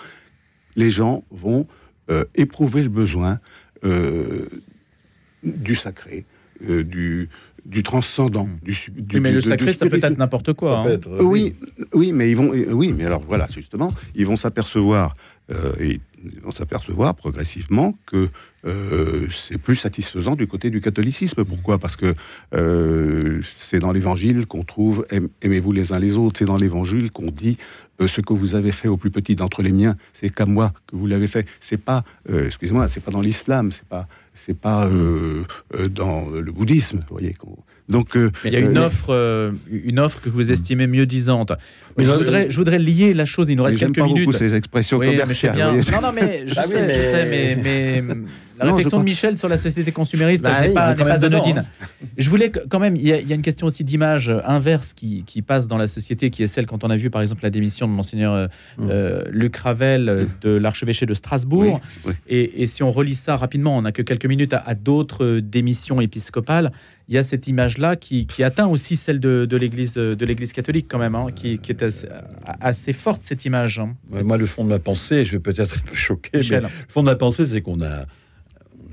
les gens vont éprouver le besoin du sacré, du, du transcendant. Hmm. Du, mais le sacré, ça peut être n'importe quoi. Hein. oui, oui, mais ils vont, oui, mais alors voilà, justement, ils vont s'apercevoir et ils vont s'apercevoir progressivement que euh, c'est plus satisfaisant du côté du catholicisme. Pourquoi? Parce que euh, c'est dans l'évangile qu'on trouve aimez-vous les uns les autres. C'est dans l'évangile qu'on dit euh, ce que vous avez fait au plus petit d'entre les miens, c'est qu'à moi que vous l'avez fait. C'est pas, excusez-moi, c'est pas dans l'islam, c'est pas, c'est pas dans le bouddhisme. Vous voyez. Donc, il y a une offre, une offre que vous estimez mieux disante. Mais je voudrais, je voudrais lier la chose. Il nous reste quelques pas minutes. beaucoup ces expressions commerciales. non, non, mais je ah sais, je sais, mais, mais la réflexion de Michel sur la société consumériste bah n'est pas, anodine. Je voulais quand même, il y, a, une question aussi d'image inverse qui, passe dans la société, qui est celle quand on a vu par exemple la démission de monseigneur euh, mm. euh, Luc Ravel euh, de l'archevêché de Strasbourg. Et, si on relit ça rapidement, on n'a que quelques minutes à, d'autres démissions épiscopales. Il y a cette image-là qui, atteint aussi celle de, l'Église de l'Église catholique quand même, hein, qui, est assez, forte cette image. Hein. moi, le fond de ma pensée, je vais peut-être être choqué, mais le fond de ma pensée, c'est qu'on a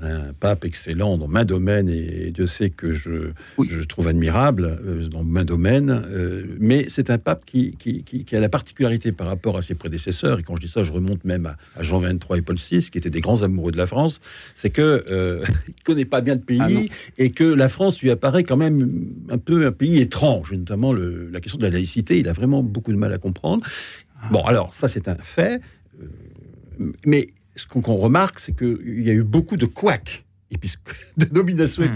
un pape excellent dans main domaine, et Dieu sait que je, je trouve admirable euh, dans main domaine, euh, mais c'est un pape qui, qui, qui, a la particularité par rapport à ses prédécesseurs, et quand je dis ça, je remonte même à, Jean 23 et Paul VI, qui étaient des grands amoureux de la France, c'est que euh, il connaît pas bien le pays, ah et que la France lui apparaît quand même un peu un pays étrange, notamment le, la question de la laïcité, il a vraiment beaucoup de mal à comprendre. Ah. Bon, alors ça c'est un fait, mais ce qu'on remarque, c'est qu'il y a eu beaucoup de couacs de nomination hmm.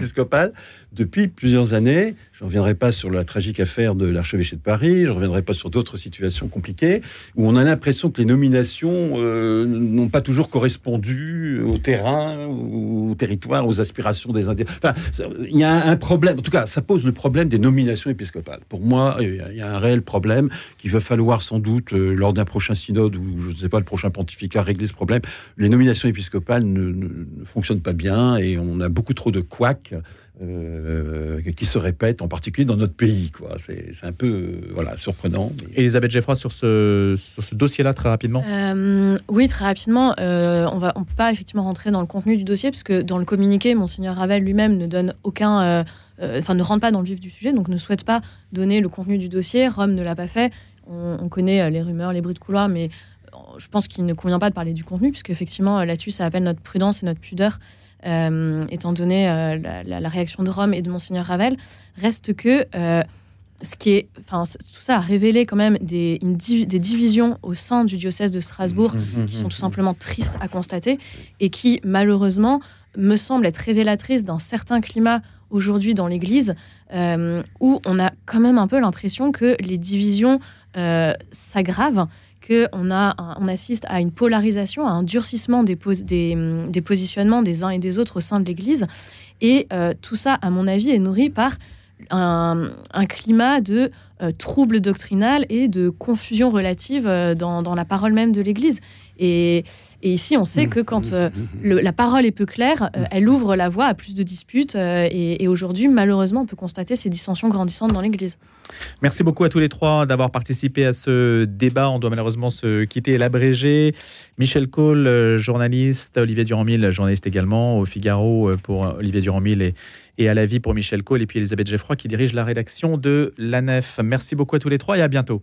Depuis plusieurs années. Je ne reviendrai pas sur la tragique affaire de l'archevêché de Paris, je ne reviendrai pas sur d'autres situations compliquées où on a l'impression que les nominations euh, n'ont pas toujours correspondu au terrain, au territoire, aux aspirations des Indiens. Enfin, il y a un problème, en tout cas, ça pose le problème des nominations épiscopales. Pour moi, il y a un réel problème qu'il va falloir sans doute, euh, lors d'un prochain synode ou je ne sais pas, le prochain pontificat, régler ce problème. Les nominations épiscopales ne, ne fonctionnent pas bien et on a beaucoup trop de couacs. Euh, qui se répètent, en particulier dans notre pays. Quoi. C'est, un peu euh, voilà, surprenant. Elisabeth Geffroy, sur ce, sur ce dossier-là, très rapidement euh, Oui, très rapidement. on ne on peut pas effectivement rentrer dans le contenu du dossier, parce que dans le communiqué, Monseigneur Ravel lui-même ne donne aucun... Enfin, ne rentre pas dans le vif du sujet, donc ne souhaite pas donner le contenu du dossier. Rome ne l'a pas fait. On, on connaît les rumeurs, les bruits de couloir, mais je pense qu'il ne convient pas de parler du contenu, puisque effectivement, là-dessus, ça appelle notre prudence et notre pudeur. Euh, étant donné euh, la, réaction de Rome et de Monseigneur Ravel, reste que euh, ce qui est, enfin, tout ça a révélé quand même des, des divisions au sein du diocèse de Strasbourg mmh, mmh, qui sont mmh, tout simplement tristes à constater et qui, malheureusement, me semblent être révélatrices d'un certain climat aujourd'hui dans l'Église, où on a quand même un peu l'impression que les divisions s'aggravent qu'on on assiste à une polarisation, à un durcissement des, des, positionnements des uns et des autres au sein de l'Église. Et euh, tout ça, à mon avis, est nourri par un, climat de euh, trouble doctrinal et de confusion relative euh, dans, dans, la parole même de l'Église. Et, ici, on sait mmh. que quand euh, mmh. la parole est peu claire, euh, elle ouvre la voie à plus de disputes. Euh, et, aujourd'hui, malheureusement, on peut constater ces dissensions grandissantes dans l'Église. Merci beaucoup à tous les trois d'avoir participé à ce débat. On doit malheureusement se quitter et l'abréger. Michel Cole, journaliste, Olivier Durand-Mille, journaliste également, au Figaro pour Olivier Durand-Mille et, et à la vie pour Michel Cole, et puis Elisabeth Geffroy qui dirige la rédaction de l'ANEF. Merci beaucoup à tous les trois et à bientôt.